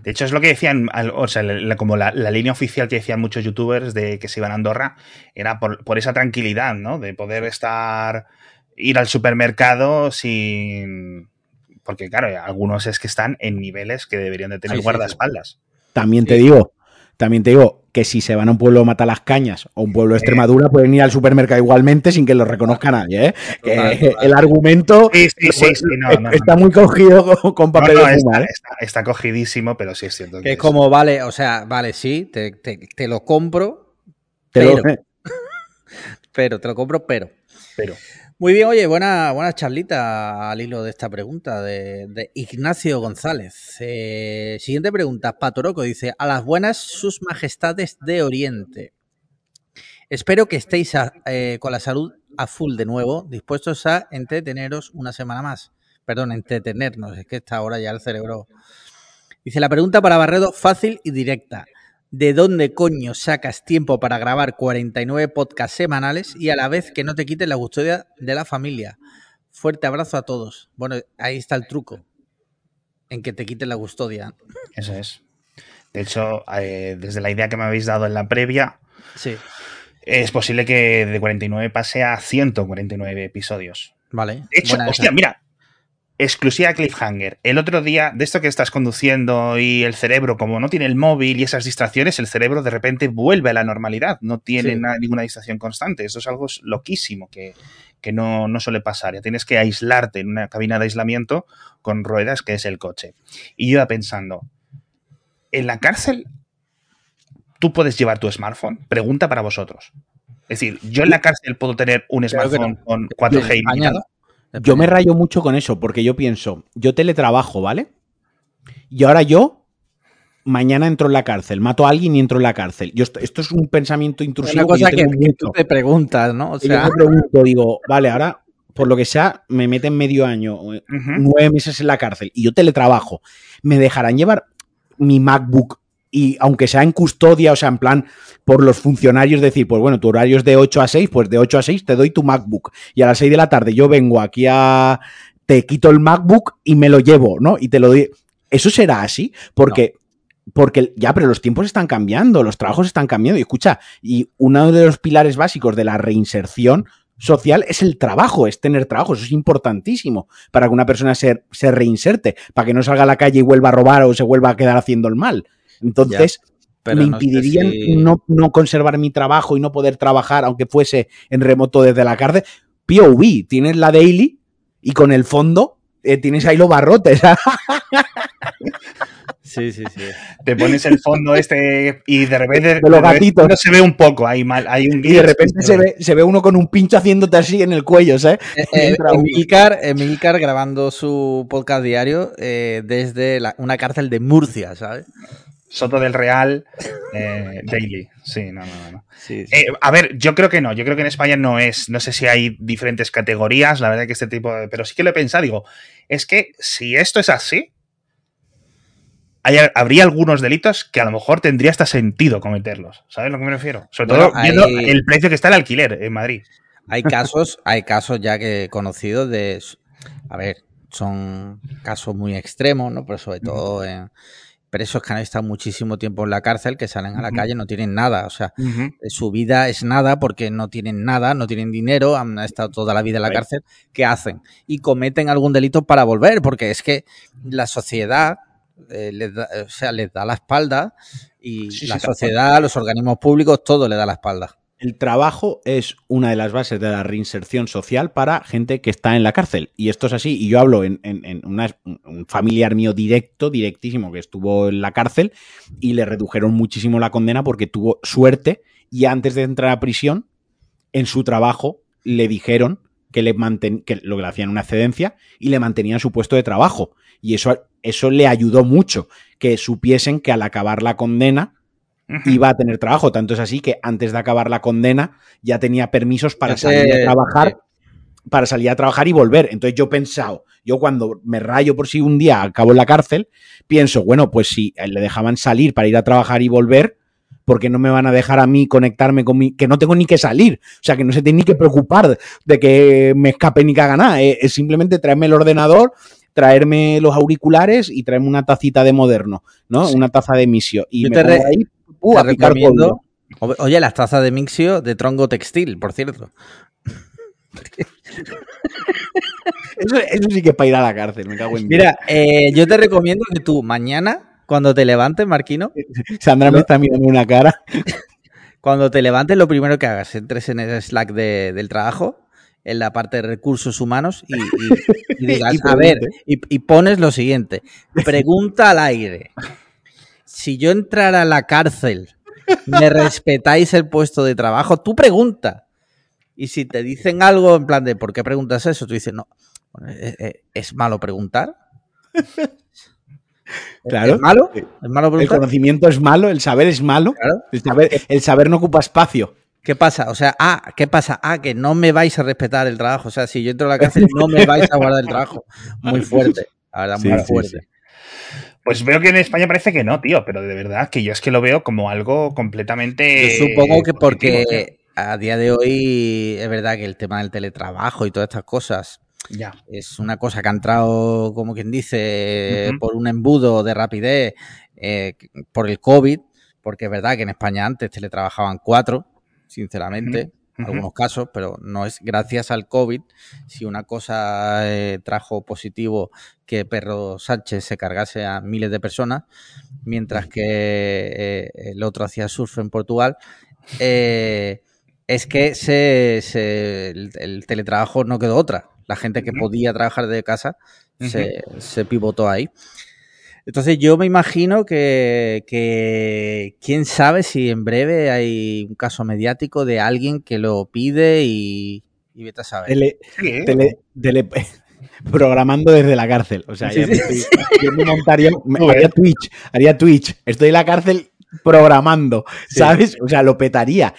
De hecho, es lo que decían, o sea, la- como la, la línea oficial que decían muchos youtubers de que se iban a Andorra, era por, por esa tranquilidad, ¿no? De poder estar, ir al supermercado sin, porque claro, algunos es que están en niveles que deberían de tener Sí, sí, guardaespaldas. También te digo, también te digo que si se van a un pueblo de Matalascañas o un pueblo de Extremadura, pueden ir al supermercado igualmente sin que lo reconozca nadie, ¿eh? Que Total, el argumento Sí, sí, sí, sí, no, no, no. está muy cogido con, papel no, de está, fumar, ¿eh? está- está cogidísimo, pero sí es cierto. Que es es- como, vale, o sea, vale, sí, te, te- te lo compro, Te lo- pero- <laughs> pero, te lo compro, pero. Pero, Muy bien, oye, buena, buena charlita al hilo de esta pregunta de, Ignacio González. Eh, siguiente pregunta, Patoroco dice, a las buenas sus majestades de Oriente. Espero que estéis eh, con la salud a full de nuevo, dispuestos a entreteneros una semana más. Perdón, entretenernos, es que esta hora ya el cerebro... Dice, la pregunta para Barredo fácil y directa. ¿De dónde coño sacas tiempo para grabar 49 podcasts semanales y a la vez que no te quiten la custodia de la familia? Fuerte abrazo a todos. Bueno, ahí está el truco. En que te quiten la custodia. eso es. De hecho, eh, desde la idea que me habéis dado en la previa, Sí, es posible que de 49 pase a 149 episodios. vale. De hecho, hostia, esa. mira, exclusiva Cliffhanger. El otro día, de esto que estás conduciendo y el cerebro, como no tiene el móvil y esas distracciones, el cerebro de repente vuelve a la normalidad. No tiene Sí. nada- ninguna distracción constante. Eso es algo loquísimo que, que no, no suele pasar. Ya tienes que aislarte en una cabina de aislamiento con ruedas, que es el coche. Y yo iba pensando, en la cárcel, ¿tú puedes llevar tu smartphone? Pregunta para vosotros. Es decir, yo en la cárcel puedo tener un smartphone no. con En 4G España, ilimitado. ¿no? Yo me rayo mucho con eso, porque yo pienso, yo teletrabajo, ¿vale? Y ahora yo, mañana entro en la cárcel, mato a alguien y entro en la cárcel. Yo esto, esto es un pensamiento Es intrusivo. una cosa yo que, que tú te preguntas, ¿no? O Y yo sea, me pregunto, digo, vale, ahora, por lo que sea, me meten medio año, eh, nueve meses en la cárcel y yo teletrabajo. ¿Me dejarán llevar mi MacBook y aunque sea en custodia, o sea, en plan, por los funcionarios, decir, pues bueno, tu horario es de 8 a 6, pues de 8 a 6 te doy tu MacBook. Y a las 6 de la tarde yo vengo aquí a... Te quito el MacBook y me lo llevo, ¿no? Y te lo doy. ¿Eso será así? Porque... Porque ya, pero los tiempos están cambiando, los trabajos están cambiando. Y escucha, y uno de los pilares básicos de la reinserción social es el trabajo, es tener trabajo. Eso es importantísimo para que una persona se, se reinserte, para que no salga a la calle y vuelva a robar o se vuelva a quedar haciendo el mal. Entonces, me no sé impedirían si- no, no conservar mi trabajo y no poder trabajar, aunque fuese en remoto desde la cárcel. POV, tienes la daily y con el fondo eh, tienes ahí los barrotes. <laughs> Sí, sí, sí. te pones el fondo este y de repente De los de repente gatitos. uno se ve un poco ahí mal, hay un y de repente se ve, se ve uno con un pincho haciéndote así en el cuello, ¿sabes? Eh, eh. Emilcar, Emilcar grabando su podcast diario eh, desde la- una cárcel de Murcia, ¿sabes? Soto del Real eh, Daily. Sí, no, no, no, no. Sí, sí. Eh, a ver, yo creo que no. Yo creo que en España no es. No sé si hay diferentes categorías. La verdad que este tipo de. Pero sí que lo he pensado. Digo, es que si esto es así, hay- habría algunos delitos que a lo mejor tendría hasta sentido cometerlos. ¿Sabes a lo que me refiero? Sobre Bueno, todo viendo hay- el precio que está el alquiler en Madrid. Hay casos, hay casos ya que he conocido de. A ver, son casos muy extremos, ¿no? Pero sobre todo en presos que han estado muchísimo tiempo en la cárcel, que salen a la calle, no tienen nada. O sea, su vida es nada porque no tienen nada, no tienen dinero, han estado toda la vida en la cárcel. ¿Qué hacen? Y cometen algún delito para volver, porque es que la sociedad eh, les, da, o sea, les da la espalda y Sí, la sociedad, los organismos públicos, todo le da la espalda. El trabajo es una de las bases de la reinserción social para gente que está en la cárcel. Y esto es así. Y yo hablo en, en- en una- un familiar mío directo, directísimo, que estuvo en la cárcel y le redujeron muchísimo la condena porque tuvo suerte y antes de entrar a prisión, en su trabajo le dijeron que, le manten, que lo que le hacían una excedencia y le mantenían su puesto de trabajo. Y eso, eso le ayudó mucho, que supiesen que al acabar la condena. Iba a tener trabajo. Tanto es así que antes de acabar la condena ya tenía permisos para Ese- salir a trabajar. Para salir a trabajar y volver. Entonces yo he pensado, yo cuando me rayo por si un día acabo en la cárcel, pienso, bueno, pues si le dejaban salir para ir a trabajar y volver, ¿por qué no me van a dejar a mí conectarme con mi. que no tengo ni que salir? O sea, que no se tiene ni que preocupar de que me escape ni que haga nada. Eh, Es simplemente traerme el ordenador, traerme los auriculares y traerme una tacita de moderno, ¿no? Sí. Una taza de misio. Y Yo me te pongo ahí uh, Te a picar recomiendo- Oye, las tazas de Mixio de tronco textil, por cierto. Eso, eso sí que es para ir a la cárcel, me cago en. Mira, eh, yo te recomiendo que tú mañana, cuando te levantes, Marquino, Sandra me está mirando una cara. cuando te levantes, lo primero que hagas, entres en el Slack de- del trabajo, en la parte de recursos humanos, y, y- y <laughs> digas, Y a ver, y pones lo siguiente: pregunta al aire. Si yo entrara a la cárcel, ¿me respetáis el puesto de trabajo? Tú pregunta. Y si te dicen algo en plan de ¿por qué preguntas eso? Tú dices, no, bueno, eh, eh, ¿es malo preguntar? Claro. ¿Es malo? ¿Es malo El conocimiento es malo, el saber es malo. Claro. El saber, el saber no ocupa espacio. ¿Qué pasa? O sea, ah, ¿qué pasa? Ah, que no me vais a respetar el trabajo. O sea, si yo entro a la cárcel, no me vais a guardar el trabajo. Muy fuerte. La verdad, Sí, muy sí, fuerte. Pues veo que en España parece que no, tío, pero de verdad que yo es que lo veo como algo completamente. Yo supongo que positivo, porque a día de hoy es verdad que el tema del teletrabajo y todas estas cosas Ya. es una cosa que ha entrado, como quien dice, por un embudo de rapidez eh, por el COVID, porque es verdad que en España antes teletrabajaban cuatro, sinceramente, algunos casos, pero no es gracias al COVID. Si una cosa eh, trajo positivo que Perro Sánchez se cargase a miles de personas, mientras que eh, el otro hacía surf en Portugal, eh, es que se, se- el, el teletrabajo no quedó otra. La gente que podía trabajar de casa se, se pivotó ahí. Entonces yo me imagino que, que quién sabe si en breve hay un caso mediático de alguien que lo pide y, y vete a saber. Tele- Sí, tele- tele- <laughs> programando desde la cárcel. O sea, Sí, ya sí, me estoy- yo me montaría, me- haría eh. Twitch, haría Twitch. Estoy en la cárcel programando, Sí. ¿sabes? O sea, lo petaría.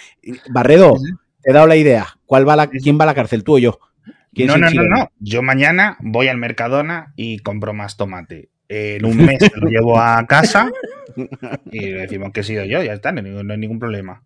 Barredo, te he dado la idea. ¿Cuál va a la, ¿Quién va a la cárcel? ¿Tú o yo? ¿Quién No, no, no, no. Yo mañana voy al Mercadona y compro más tomate. En un mes lo <laughs> llevo a casa y le decimos que he sido yo, ya está, no hay ningún, no hay ningún problema.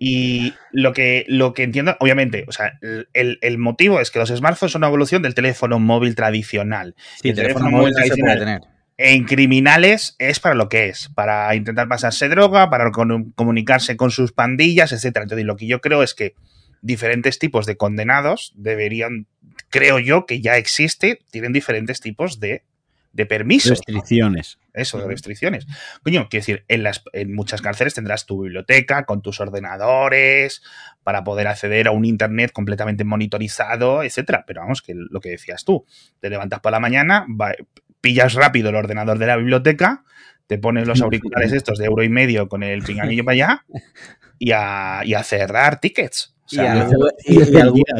Y lo que, lo que entiendo, obviamente, o sea, el, el motivo es que los smartphones son una evolución del teléfono móvil tradicional. Sí, el teléfono teléfono móvil se tradicional. puede tener. En criminales es para lo que es, para intentar pasarse droga, para con- comunicarse con sus pandillas, etcétera. Entonces, lo que yo creo es que diferentes tipos de condenados deberían, creo yo, que ya existe, tienen diferentes tipos de, de permisos. Restricciones. Eso, de restricciones. Coño, quiero decir, en, las, en muchas cárceles tendrás tu biblioteca con tus ordenadores para poder acceder a un internet completamente monitorizado, etcétera. Pero vamos, que lo que decías tú, te levantas por la mañana, va- pillas rápido el ordenador de la biblioteca, te pones los auriculares estos de euro y medio con el pinganillo para allá <laughs> y a, y a cerrar tickets. O Y al, Google,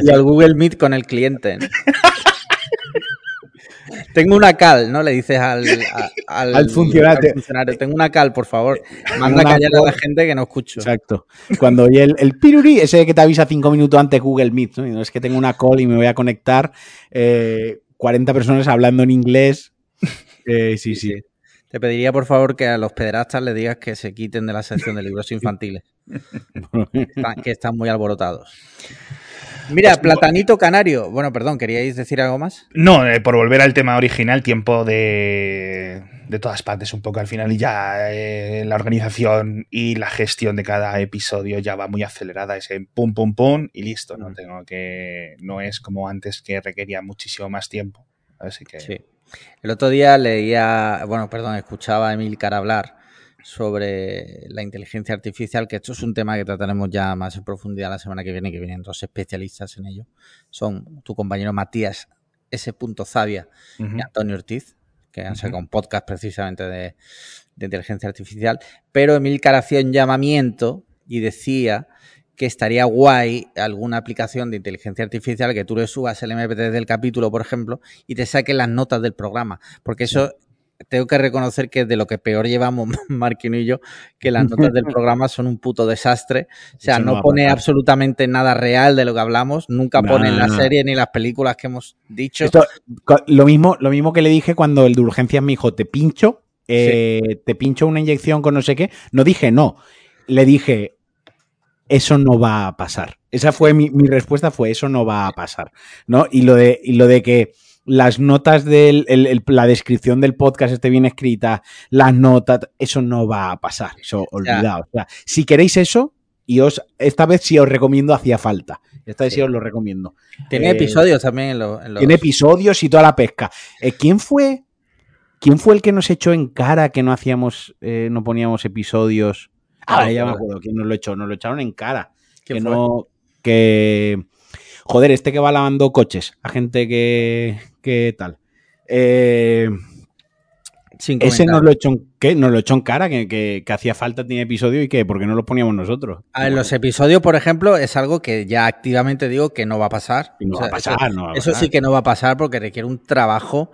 y al Google Meet con el cliente. <laughs> Tengo una cal, ¿no? Le dices al, a- al, Al funcionario. al funcionario, Tengo una cal, por favor. Manda a callar a la gente que no escucho. Exacto. Cuando oye el, el piruri, ese que te avisa cinco minutos antes Google Meet, ¿no? Y no es que tengo una call y me voy a conectar. eh, 40 personas hablando en inglés. <laughs> Eh, sí, sí. Te pediría, por favor, que a los pederastas le digas que se quiten de la sección de libros <laughs> infantiles. <laughs> Que están muy alborotados. Mira, Platanito Canario. Bueno, perdón, ¿queríais decir algo más? No, eh, por volver al tema original, tiempo de, de todas partes un poco al final y ya eh, la organización y la gestión de cada episodio ya va muy acelerada, es en pum pum pum y listo, no tengo que no es como antes que requería muchísimo más tiempo. Así que Sí. El otro día leía, bueno, perdón, escuchaba a Emilcar hablar sobre la inteligencia artificial, que esto es un tema que trataremos ya más en profundidad la semana que viene, que vienen dos especialistas en ello. Son tu compañero Matías S. Zavia ujú. y Antonio Ortiz, que han sacado un podcast precisamente de, de inteligencia artificial. Pero Emilcar hacía un llamamiento y decía que estaría guay alguna aplicación de inteligencia artificial que tú le subas el MP3 del capítulo, por ejemplo, y te saque las notas del programa. Porque eso tengo que reconocer que de lo que peor llevamos <laughs> Marquino y yo, que las notas del <laughs> programa son un puto desastre. O sea, Eso no pone absolutamente nada real de lo que hablamos, nunca pone en la serie ni las películas que hemos dicho. Esto, lo, mismo, lo mismo que le dije cuando el de urgencias me dijo, te pincho, eh, te pincho una inyección con no sé qué. No dije no. Le dije, eso no va a pasar. Esa fue mi, mi respuesta, fue eso no va a pasar. ¿no? Y, lo de, y lo de que las notas de la descripción del podcast esté bien escrita, las notas, eso no va a pasar. Eso olvidado. O sea, si queréis eso, y os esta vez sí os recomiendo hacía falta. Esta vez sí, Sí. os lo recomiendo. Tiene Eh, episodios también en, lo- en los. Tiene episodios y toda la pesca. Eh, ¿Quién fue? ¿Quién fue el que nos echó en cara que no hacíamos, eh, no poníamos episodios? Ah, Ah, ya me acuerdo quién nos lo echó. Nos lo echaron en cara. ¿Quién que fue? no. Que. Joder, este que va lavando coches. A gente que. que tal. Eh, Sin ese nos lo echó en, ¿qué? Nos lo echó en cara, que, que- que hacía falta, tiene episodio y que, ¿por qué no lo poníamos nosotros? A ver, los episodios, por ejemplo, es algo que ya activamente digo que no va a pasar. No O va a pasar, eso, no va a eso pasar. sí que no va a pasar porque requiere un trabajo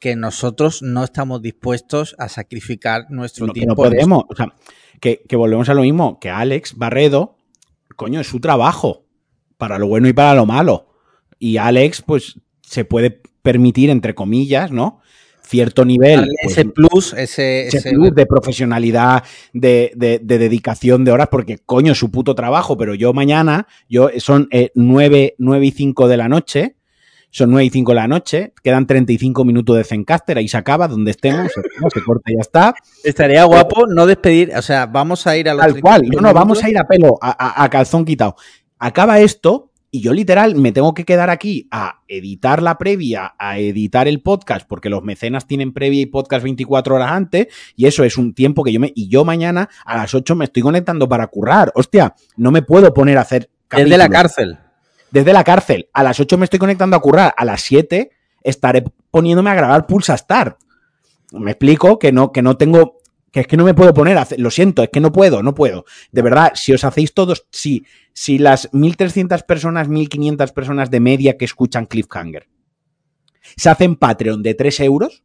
que nosotros no estamos dispuestos a sacrificar nuestro No, que tiempo. no podemos. O sea, que, que volvemos a lo mismo, que Alex Barredo, coño, es su trabajo, para lo bueno y para lo malo. Y Alex, pues, se puede permitir, entre comillas, ¿no? Cierto nivel. Pues, ese plus, ese, plus de profesionalidad, de, de- de dedicación de horas, porque coño, su puto trabajo, pero yo mañana, yo son eh, 9, 9 y 5 de la noche, son 9 y 5 de la noche, quedan 35 minutos de Zencaster, ahí se acaba, donde estemos, se, no, se corta y ya está. Estaría guapo no despedir, o sea, vamos a ir a los Tal cual, no, 35 no, vamos a ir a pelo, a, a- a calzón quitado. Acaba esto y yo literal me tengo que quedar aquí a editar la previa, a editar el podcast, porque los mecenas tienen previa y podcast 24 horas antes, y eso es un tiempo que yo me... Y yo mañana a las 8 me estoy conectando para currar. Hostia, no me puedo poner a hacer... Desde la cárcel. Desde la cárcel. A las 8 me estoy conectando a currar. A las 7 estaré poniéndome a grabar Pulsa Start. Me explico que no, que no tengo. Que es que no me puedo poner a hacer. Lo siento, es que no puedo, no puedo. De verdad, si os hacéis todos. Si, si las 1300 personas, 1500 personas de media que escuchan Cliffhanger se hacen Patreon de 3 euros.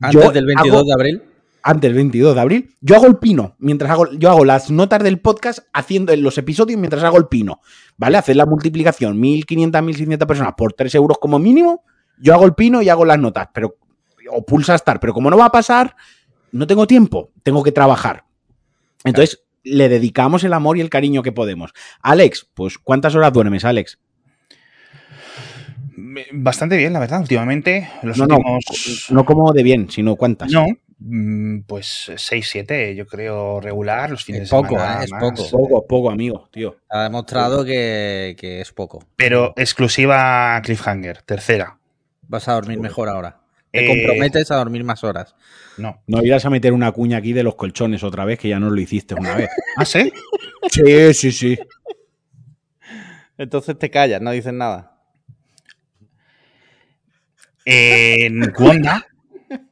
Antes yo del 22 hago- de abril. antes del 22 de abril, yo hago el pino, mientras hago, yo hago las notas del podcast haciendo en los episodios mientras hago el pino, ¿vale? Hacer la multiplicación, 1500, 1600 personas por 3 euros como mínimo, yo hago el pino y hago las notas, pero, o pulsa estar, pero como no va a pasar, no tengo tiempo, tengo que trabajar. Entonces, le dedicamos el amor y el cariño que podemos. Alex, pues, ¿cuántas horas duermes, Alex? Bastante bien, la verdad, últimamente. Los No, últimos. no como de bien, sino cuántas. No, mm, pues 6, 7, yo creo regular. Los fines Es de poco, semana. ¿eh? Es más. poco. Poco, poco, amigo, tío. Ha demostrado que, que es poco. Pero exclusiva Cliffhanger, tercera. Vas a dormir mejor ahora. Te Eh, comprometes a dormir más horas. No. No irás a meter una cuña aquí de los colchones otra vez, que ya no lo hiciste una vez. ¿Ah, sí? Sí, sí, sí. Entonces te callas, no dices nada. En Cuonda,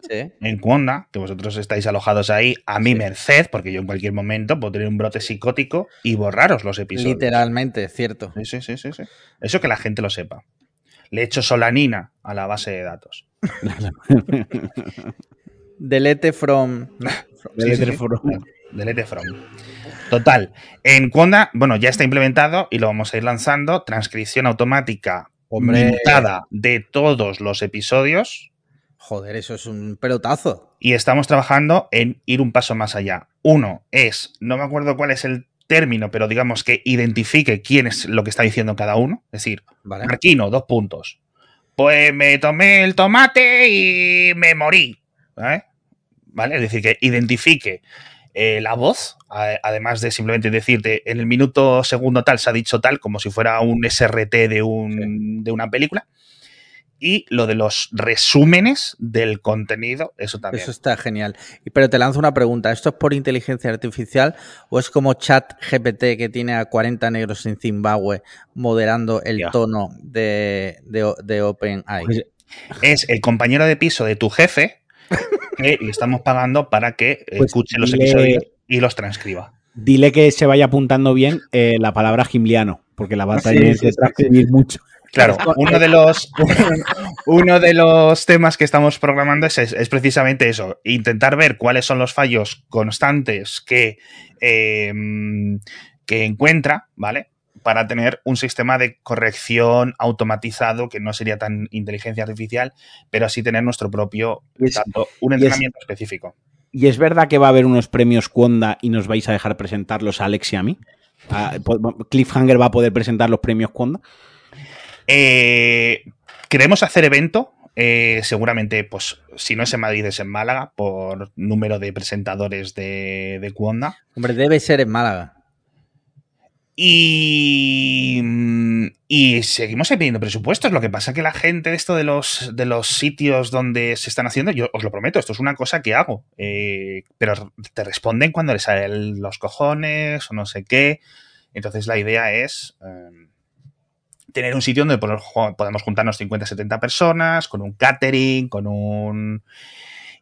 Sí. en Cuonda, que vosotros estáis alojados ahí a mi merced, porque yo en cualquier momento puedo tener un brote psicótico y borraros los episodios. Literalmente, cierto. Sí, sí, sí, sí, sí. Eso que la gente lo sepa. Le echo solanina a la base de datos. Delete from. Sí, sí, sí. Delete from. Total. En Conda, bueno, ya está implementado y lo vamos a ir lanzando. Transcripción automática Hombre. minutada de todos los episodios. Joder, eso es un pelotazo. Y estamos trabajando en ir un paso más allá. Uno es, no me acuerdo cuál es el término, pero digamos que identifique quién es lo que está diciendo cada uno. Es decir, Vale. Marquino, dos puntos. Pues me tomé el tomate y me morí. ¿Vale? ¿Vale? Es decir, que identifique eh, la voz, además de simplemente decirte en el minuto segundo tal se ha dicho tal, como si fuera un SRT de, un, de una película. Y lo de los resúmenes del contenido, eso también. Eso está genial. Y- Pero te lanzo una pregunta. ¿Esto es por inteligencia artificial o es como chat GPT que tiene a 40 negros en Zimbabue moderando el tono de, de, de OpenAI? Pues, Es el compañero de piso de tu jefe que le estamos pagando para que Pues escuche los dile- episodios y los transcriba. Dile que se vaya apuntando bien eh, la palabra gimliano, porque la va a Sí, tener sí, que sí, transcribir mucho. Claro, uno de los <laughs> uno de los temas que estamos programando es, es precisamente eso, intentar ver cuáles son los fallos constantes que, eh, que encuentra, ¿vale? Para tener un sistema de corrección automatizado que no sería tan inteligencia artificial, pero así tener nuestro propio Es- tanto, un es- entrenamiento específico. ¿Y es verdad que va a haber unos premios Cuonda y nos vais a dejar presentarlos a Alex y a mí? Ah, ¿Cliffhanger va a poder presentar los premios Cuonda? Eh, queremos hacer evento. eh, seguramente, pues, si no es en Madrid, es en Málaga, por número de presentadores de, de Cuonda. Hombre, debe ser en Málaga. Y, mm, y seguimos ahí pidiendo presupuestos. Lo que pasa que la gente de esto de los, de los sitios donde se están haciendo, yo os lo prometo, esto es una cosa que hago. eh, pero te responden cuando les salen los cojones o no sé qué. Entonces la idea es eh, tener un sitio donde podemos juntarnos 50, 70 personas, con un catering, con un...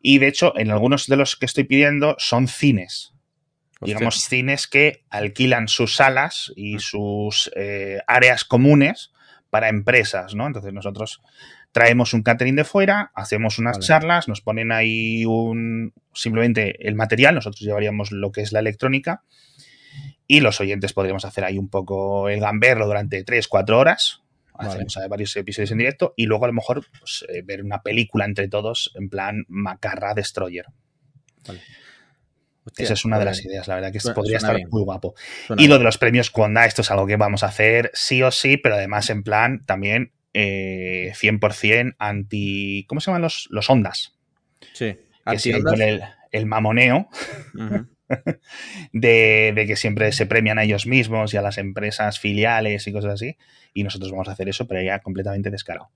Y de hecho, en algunos de los que estoy pidiendo son cines digamos, cines que alquilan sus salas y sus eh, áreas comunes para empresas, ¿no? Entonces nosotros traemos un catering de fuera, hacemos unas Vale. charlas, nos ponen ahí un simplemente el material, nosotros llevaríamos lo que es la electrónica y los oyentes podríamos hacer ahí un poco el gamberro durante 3, 4 horas. Hacemos varios episodios en directo y luego a lo mejor pues, eh, ver una película entre todos en plan Macarra Destroyer. Hostia, Esa es una de las ideas, la verdad que suena- podría suena estar bien. muy guapo. suena Y lo de los premios Conda, esto es algo que vamos a hacer sí o sí, pero además en plan también eh, 100% anti... ¿Cómo se llaman los, los ondas? Sí. Que con el, el mamoneo. <laughs> de, de que siempre se premian a ellos mismos y a las empresas filiales y cosas así. Y nosotros vamos a hacer eso, pero ya completamente descarado.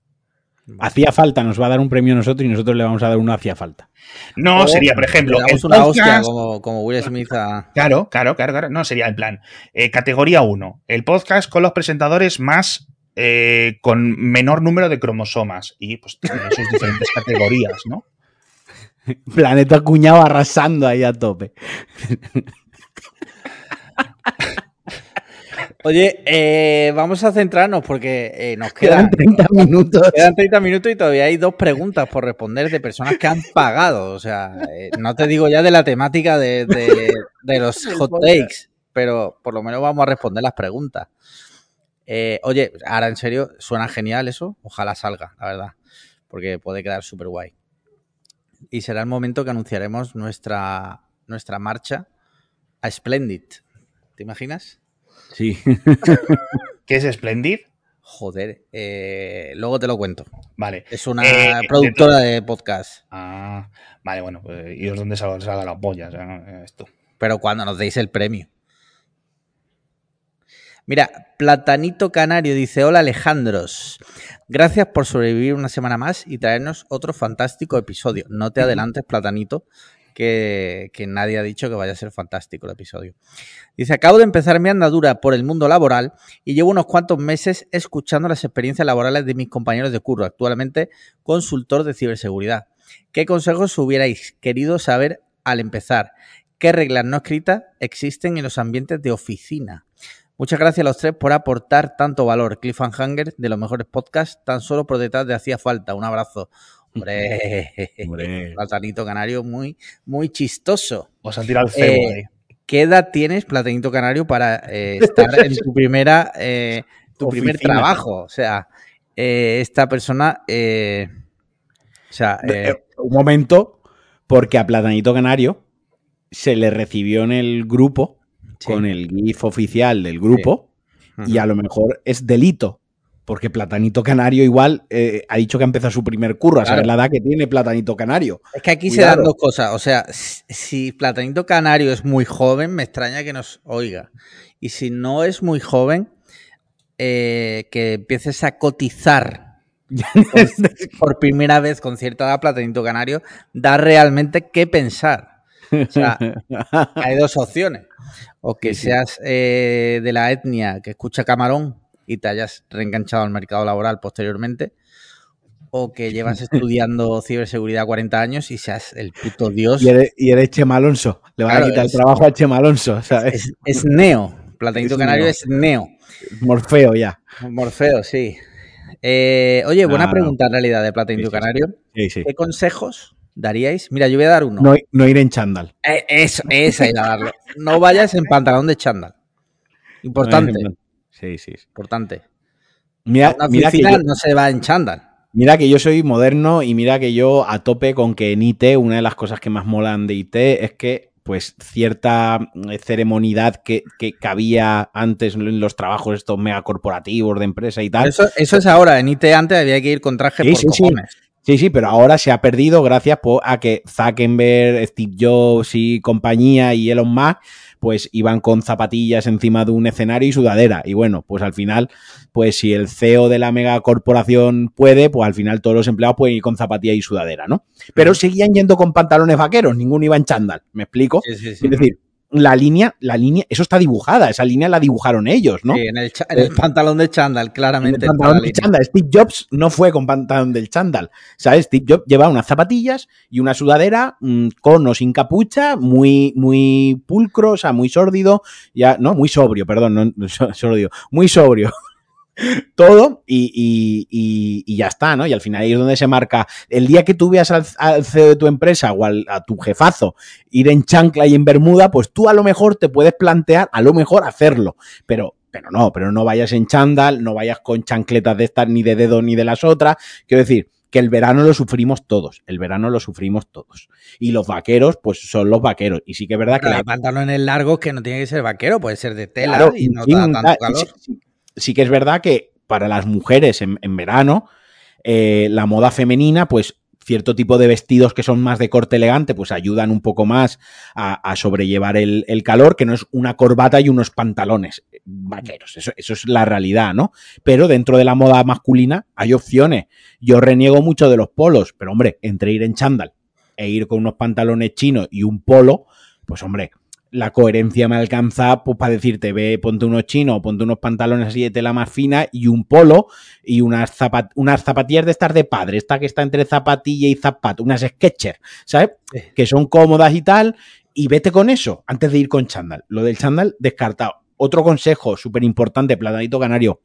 Hacía falta, nos va a dar un premio a nosotros y nosotros le vamos a dar uno hacía falta. No, O sería, por ejemplo, el una hostia como, como Will Smith a. Claro, claro, claro, claro. No, sería en plan, eh, categoría 1, el podcast con los presentadores más, eh, con menor número de cromosomas. Y pues tiene sus diferentes <laughs> categorías, ¿no? <laughs> Planeta Cuñado arrasando ahí a tope. <laughs> Oye, eh, vamos a centrarnos porque eh, nos quedan, Quedan 30 minutos. quedan 30 minutos y todavía hay dos preguntas por responder de personas que han pagado. O sea, eh, no te digo ya de la temática de, de- de los <laughs> hot takes, pero por lo menos vamos a responder las preguntas. Eh, oye, ahora en serio, suena genial eso. Ojalá salga, la verdad, porque puede quedar súper guay. Y será el momento que anunciaremos nuestra, nuestra marcha a Splendid. ¿Te imaginas? Sí. <laughs> ¿Qué es Splendid? Joder, eh, luego te lo cuento. Vale. Es una Eh, productora de podcast. Ah, vale, bueno, pues, ¿y os dónde salga, salga la polla? O sea, ¿no? esto. Pero cuando nos deis el premio. Mira, Platanito Canario dice: Hola Alejandros. Gracias por sobrevivir una semana más y traernos otro fantástico episodio. No te adelantes, Platanito, que, que nadie ha dicho que vaya a ser fantástico el episodio. Dice: Acabo de empezar mi andadura por el mundo laboral y llevo unos cuantos meses escuchando las experiencias laborales de mis compañeros de curro, actualmente consultor de ciberseguridad. ¿Qué consejos hubierais querido saber al empezar? ¿Qué reglas no escritas existen en los ambientes de oficina? Muchas gracias a los tres por aportar tanto valor. Cliffhanger de los mejores podcasts, tan solo por detrás de hacía falta. Un abrazo. Hombre, <laughs> Hombre. Platanito Canario, muy, muy chistoso. Os han tirado el cebo Eh, ahí. ¿Qué edad tienes, Platanito Canario, para eh, estar en tu primera, eh, tu primer trabajo? O sea, esta persona, o sea, Un momento, porque a Platanito Canario se le recibió en el grupo sí. con el GIF oficial del grupo y a lo mejor es delito. Porque Platanito Canario igual eh, ha dicho que ha empezado su primer curro, a saber la edad que tiene Platanito Canario. Es que aquí se dan dos cosas. O sea, si, si Platanito Canario es muy joven, me extraña que nos oiga. Y si no es muy joven, eh, que empieces a cotizar <laughs> por, por primera vez con cierta edad Platanito Canario, da realmente que pensar. O sea, <laughs> hay dos opciones. O que seas eh, de la etnia que escucha camarón y te hayas reenganchado al mercado laboral posteriormente. O que llevas estudiando ciberseguridad 40 años y seas el puto dios. Y eres, y eres Chema Alonso. Le van Claro, a quitar es- el trabajo a Chema Alonso, ¿sabes? Es, es Neo. Platanito Es Canario Neo. es Neo. Morfeo ya. Morfeo, sí. Eh, oye, buena Ah, pregunta en realidad de Platanito Sí. Canario. Sí, sí. ¿Qué consejos daríais? Mira, yo voy a dar uno. No, no ir en chándal. Eh, eso, esa iba a darlo. No vayas en pantalón de chándal. Importante, Sí, sí. sí. importante. Mira, una mira, que oficina yo, no se va en chándal. mira que yo soy moderno y mira que yo a tope con que en IT, una de las cosas que más molan de IT es que pues cierta eh, ceremonidad que, que cabía antes en los trabajos estos megacorporativos de empresa y tal, Eso, eso es ahora. En IT antes había que ir con traje Sí, por sí. cojones. Sí, sí, pero ahora se ha perdido gracias a que Zuckerberg, Steve Jobs y compañía y Elon Musk pues iban con zapatillas encima de un escenario y sudadera. Y bueno, pues al final, pues si el CEO de la megacorporación puede, pues al final todos los empleados pueden ir con zapatilla y sudadera, ¿no? Pero seguían yendo con pantalones vaqueros, ninguno iba en chándal, ¿me explico? Sí, sí, sí. Es decir, la línea, la línea, eso está dibujada, esa línea la dibujaron ellos, ¿no? Sí, en el, en el pantalón de chándal, claramente. El está pantalón del chándal. Steve Jobs no fue con pantalón del chándal. ¿Sabes? Steve Jobs llevaba unas zapatillas y una sudadera mm, con o sin capucha, muy, muy pulcro, o sea, muy sórdido, ya, no, muy sobrio, perdón, no, <laughs> sórdido, muy sobrio. Todo y, y- y- y ya está, ¿no? Y al final ahí es donde se marca. El día que tú veas al, al CEO de tu empresa o al- a tu jefazo ir en chancla y en bermuda, pues tú a lo mejor te puedes plantear, a lo mejor hacerlo, pero, pero no, pero no vayas en chándal, no vayas con chancletas de estas ni de dedo ni de las otras. Quiero decir, que el verano lo sufrimos todos, el verano lo sufrimos todos. Y los vaqueros, pues son los vaqueros. Y sí que es verdad que Pero la hay pantalones largos que no tiene que ser vaquero, puede ser de tela Claro, y no da ta- tanto calor. Sí, sí- sí que es verdad que para las mujeres en, verano, eh, la moda femenina, pues cierto tipo de vestidos que son más de corte elegante, pues ayudan un poco más a, sobrellevar el, calor, que no es una corbata y unos pantalones vaqueros. Eso, eso es la realidad, ¿no? Pero dentro de la moda masculina hay opciones. Yo reniego mucho de los polos, pero hombre, entre ir en chándal e ir con unos pantalones chinos y un polo, pues hombre, la coherencia me alcanza pues, para decirte, ve, ponte unos chinos, ponte unos pantalones así de tela más fina y un polo y unas, zapat unas zapatillas de estas de padre, esta que está entre zapatilla y zapato, unas Skechers, ¿sabes? Sí. Que son cómodas y tal, y vete con eso antes de ir con chándal. Lo del chándal, descartado. Otro consejo súper importante, platanito canario,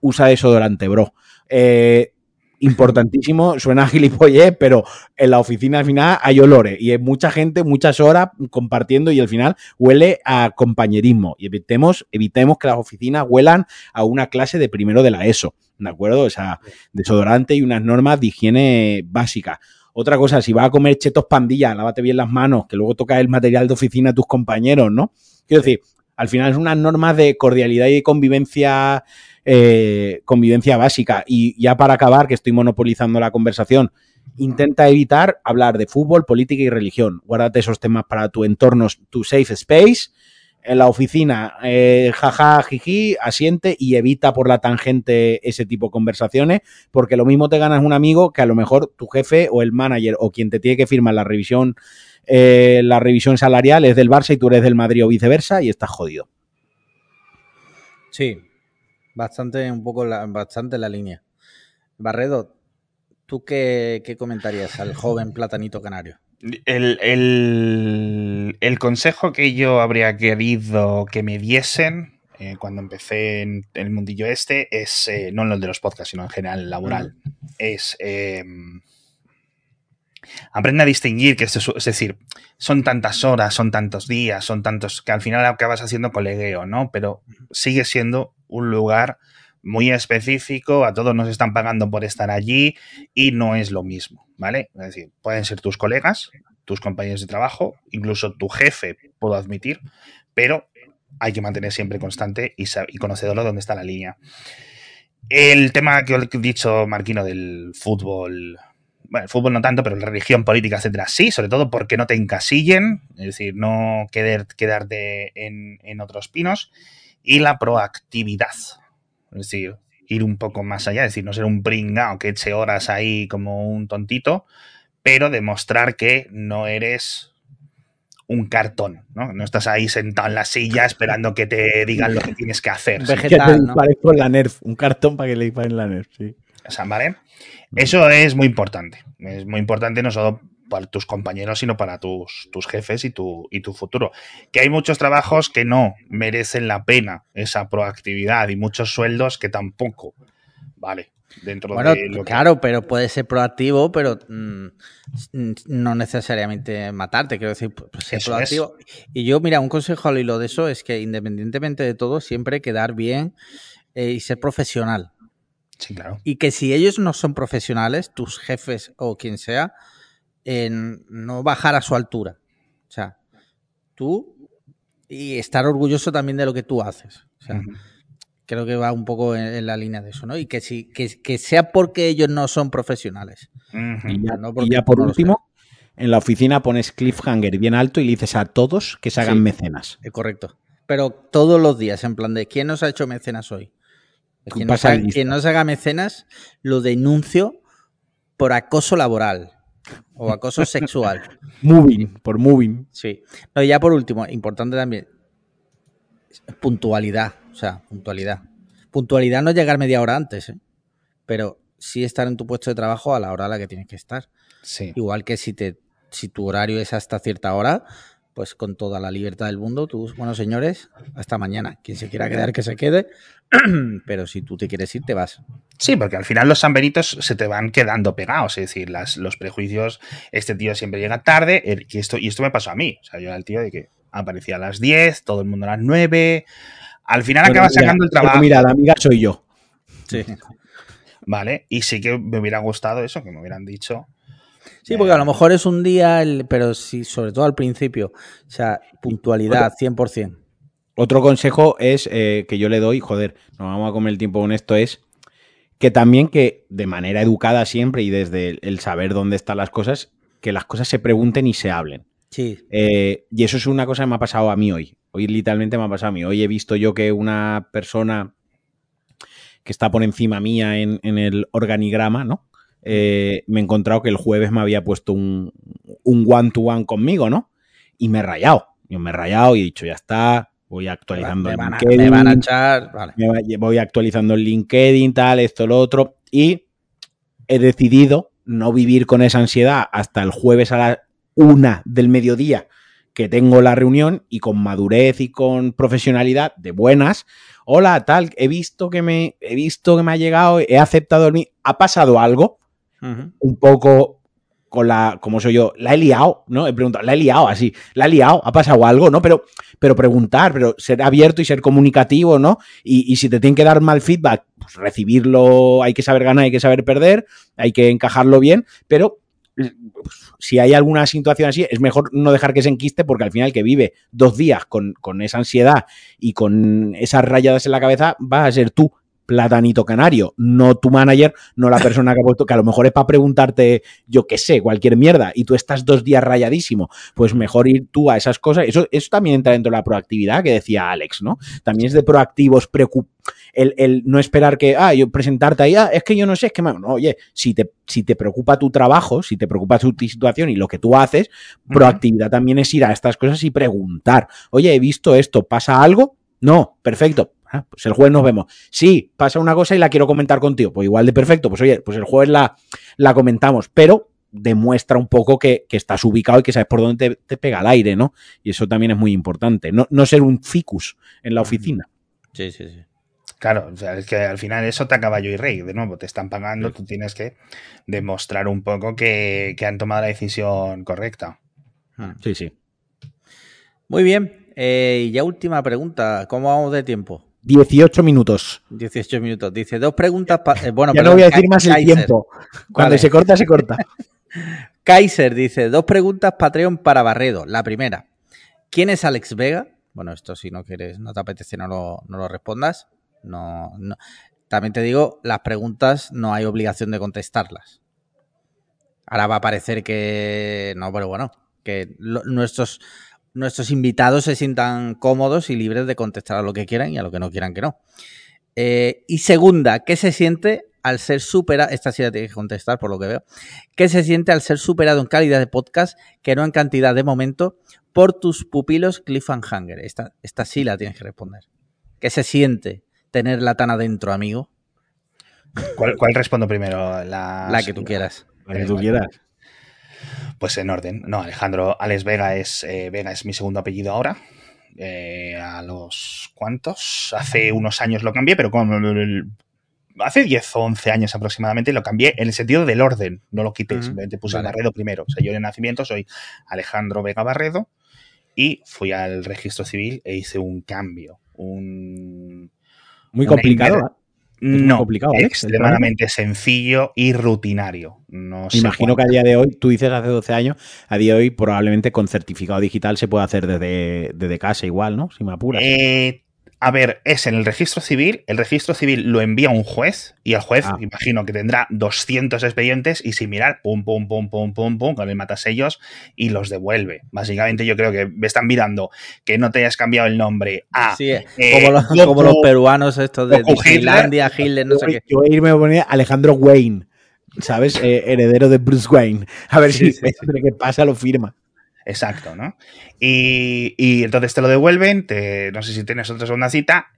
usa desodorante, bro. Eh, importantísimo, suena <laughs> a gilipollez, pero en la oficina al final hay olores y hay mucha gente, muchas horas compartiendo y al final huele a compañerismo. Y evitemos, evitemos que las oficinas huelan a una clase de primero de la ESO, ¿de acuerdo? O sea, desodorante y unas normas de higiene básicas. Otra cosa, si vas a comer chetos pandilla, lávate bien las manos, que luego toca el material de oficina a tus compañeros, ¿no? Quiero decir, al final es unas normas de cordialidad y de convivencia, eh, convivencia básica. Y ya para acabar, que estoy monopolizando la conversación, intenta evitar hablar de fútbol, política y religión. Guárdate esos temas para tu entorno, tu safe space. En la oficina, eh, jaja, jiji, asiente y evita por la tangente ese tipo de conversaciones, porque lo mismo te ganas un amigo que a lo mejor tu jefe o el manager o quien te tiene que firmar la revisión, eh, la revisión salarial es del Barça y tú eres del Madrid o viceversa y estás jodido. Sí, bastante, un poco la, bastante la línea. Barredo, ¿tú qué, qué comentarías al joven platanito canario? El, el- el consejo que yo habría querido que me diesen eh, cuando empecé en, en el mundillo este es, eh, no en el de los podcasts, sino en general laboral, es eh, aprende a distinguir que esto es, es decir, son tantas horas, son tantos días, son tantos que al final acabas haciendo colegueo, ¿no? Pero sigue siendo un lugar muy específico, a todos nos están pagando por estar allí y no es lo mismo, ¿vale? Es decir, pueden ser tus colegas, tus compañeros de trabajo, incluso tu jefe, puedo admitir, pero hay que mantener siempre constante y, y conocedor dónde está la línea. El tema que he dicho, Marquino, del fútbol, bueno, el fútbol no tanto, pero la religión, política, etcétera, sí, sobre todo porque no te encasillen, es decir, no querer, quedarte en, en otros pinos, y la proactividad, es decir, ir un poco más allá, es decir, no ser un pringao que eche horas ahí como un tontito, pero demostrar que no eres un cartón, ¿no? No estás ahí sentado en la silla esperando que te digan lo que tienes que hacer. Vegetal. Que te tal, ¿no? la Nerf, un cartón para que le disparen la Nerf, sí. ¿Vale? Eso es muy importante. Es muy importante no solo para tus compañeros, sino para tus, tus jefes y tu, y tu futuro. Que hay muchos trabajos que no merecen la pena esa proactividad y muchos sueldos que tampoco. Vale. Dentro Bueno, de lo que- claro, pero puede ser proactivo, pero mm, no necesariamente matarte, quiero decir, pues ser Eso es. proactivo. Y yo, mira, un consejo al hilo de eso es que independientemente de todo, siempre quedar bien eh, y ser profesional. Sí, claro. Y que si ellos no son profesionales, tus jefes o quien sea, en no bajar a su altura. O sea, tú y estar orgulloso también de lo que tú haces. O sea. Creo que va un poco en, en la línea de eso, ¿no? Y que, si, que, que sea porque ellos no son profesionales. Y ya, No, y porque ya por no último, en la oficina pones cliffhanger bien alto y le dices a todos que se hagan Sí. mecenas. Es correcto. Pero todos los días, en plan de ¿quién nos ha hecho mecenas hoy? Quien no, se haga, lista. quien no se haga mecenas, lo denuncio por acoso laboral o acoso <laughs> sexual. Moving, por moving. Sí. No, y ya por último, importante también, puntualidad. O sea, puntualidad. Puntualidad no es llegar media hora antes, ¿eh? pero sí estar en tu puesto de trabajo a la hora a la que tienes que estar. Sí. Igual que si, te, si tu horario es hasta cierta hora, pues con toda la libertad del mundo, tú, bueno, señores, hasta mañana. Quien se quiera quedar, que se quede. <clears throat> Pero si tú te quieres ir, te vas. Sí, porque al final los samberitos se te van quedando pegados, es decir, las, los prejuicios, este tío siempre llega tarde, el- que esto, y esto me pasó a mí, o sea, yo era el tío de que aparecía a las 10, todo el mundo a las 9, al final Pero acabas mira, sacando el trabajo, Mira, la amiga soy yo. Sí. <laughs> ¿vale? Y sí que me hubiera gustado eso, que me hubieran dicho. Sí, porque a lo mejor es un día, el- pero sí, sobre todo al principio. O sea, puntualidad, 100%. Otro consejo es eh, que yo le doy, joder, nos vamos a comer el tiempo con esto, es que también que de manera educada siempre y desde el, el saber dónde están las cosas, que las cosas se pregunten y se hablen. Sí, Eh, y eso es una cosa que me ha pasado a mí hoy. Hoy literalmente me ha pasado a mí. Hoy he visto yo que una persona que está por encima mía en, en el organigrama, ¿no? Eh, me he encontrado que el jueves me había puesto un, un one-to-one conmigo, ¿no? Y me he rayado. Yo me he rayado y he dicho, ya está, voy actualizando me el van, a, LinkedIn, me van a echar. Vale. me va- voy actualizando el LinkedIn, tal, esto, lo otro. Y he decidido no vivir con esa ansiedad hasta el jueves a la una del mediodía que tengo la reunión y con madurez y con profesionalidad de buenas. Hola, tal, he visto que me he visto que me ha llegado, he aceptado el mi- ¿Ha pasado algo? Un poco con la, como soy yo, la he liado, ¿no? He preguntado, la he liado así, la he liado, ha pasado algo, ¿no? Pero, pero preguntar, pero ser abierto y ser comunicativo, ¿no? Y, y si te tienen que dar mal feedback, pues recibirlo, hay que saber ganar, hay que saber perder, hay que encajarlo bien, pero pues, si hay alguna situación así, es mejor no dejar que se enquiste porque al final que vive dos días con, con esa ansiedad y con esas rayadas en la cabeza va a ser tú, platanito canario, no tu manager, no la <laughs> persona que ha puesto, que a lo mejor es para preguntarte, yo qué sé, cualquier mierda, y tú estás dos días rayadísimo, pues mejor ir tú a esas cosas. Eso, eso también entra dentro de la proactividad que decía Alex, ¿no? También es de proactivos, preocup el, el no esperar que, ah, yo presentarte ahí, ah, es que yo no sé, es que, no, oye, si te, si te preocupa tu trabajo, si te preocupa tu situación y lo que tú haces, proactividad también es ir a estas cosas y preguntar, oye, he visto esto, ¿pasa algo? No, perfecto. Ah, pues el jueves nos vemos. Sí, pasa una cosa y la quiero comentar contigo. Pues igual de perfecto. Pues oye, pues el jueves la, la comentamos, pero demuestra un poco que, que estás ubicado y que sabes por dónde te, te, pega el aire, ¿no? Y eso también es muy importante. No, no ser un ficus en la oficina. Sí, sí, sí. Claro, o sea, es que al final eso te acaba yo y rey. De nuevo, te están pagando, sí. tú tienes que demostrar un poco que, que han tomado la decisión correcta. Sí, sí. Muy bien. Eh, y ya última pregunta. ¿Cómo vamos de tiempo? 18 minutos. 18 minutos. Dice dos preguntas. Eh, bueno, ya no voy a decir más Kaiser. el tiempo. Cuando vale. se corta, se corta. <laughs> Kaiser dice: dos preguntas Patreon para Barredo. La primera: ¿Quién es Alex Vega? Bueno, esto si no quieres, no te apetece, no lo, no lo respondas. No, no. También te digo, las preguntas no hay obligación de contestarlas. Ahora va a parecer que no, pero bueno, que lo, nuestros, nuestros invitados se sientan cómodos y libres de contestar a lo que quieran y a lo que no quieran que no. Eh, y segunda, ¿qué se siente al ser superado? Esta sí la tienes que contestar por lo que veo. ¿Qué se siente al ser superado en calidad de podcast que no en cantidad de momento por tus pupilos Cliffhanger? Esta, esta sí la tienes que responder. ¿Qué se siente tenerla tan adentro, amigo? ¿Cuál, cuál respondo primero? La, la que tú quieras. La que tú quieras. Pues en orden. No, Alejandro Alex Vega es eh, Vega es mi segundo apellido ahora. Eh, a los cuantos hace unos años lo cambié, pero con el, hace 10 o 11 años aproximadamente lo cambié en el sentido del orden, no lo quité, uh -huh. simplemente puse vale. Barredo primero. O sea, yo de nacimiento soy Alejandro Vega Barredo y fui al registro civil e hice un cambio, un muy complicado. ¿Eh? No, complicado, Alex, extremadamente sencillo y rutinario. No Me imagino que a día de hoy, tú dices hace 12 años, a día de hoy probablemente con certificado digital se puede hacer desde, desde casa igual, ¿no? Si me apuras. Eh, A ver, es en el registro civil. El registro civil lo envía un juez y el juez, Ah. imagino que tendrá 200 expedientes y sin mirar, pum, pum, pum, pum, pum, pum, con el matasellos y los devuelve. Básicamente, yo creo que me están mirando que no te hayas cambiado el nombre a. Sí, eh, como, los, Goku- como los peruanos estos de Goku Disneylandia, Hitler, no sé yo, qué. yo voy a irme a poner Alejandro Wayne, ¿sabes? Eh, heredero de Bruce Wayne. A ver Sí, si sí, que pasa lo firma. Exacto, ¿no? Y, y entonces te lo devuelven, te, no sé si tienes otra segunda cita,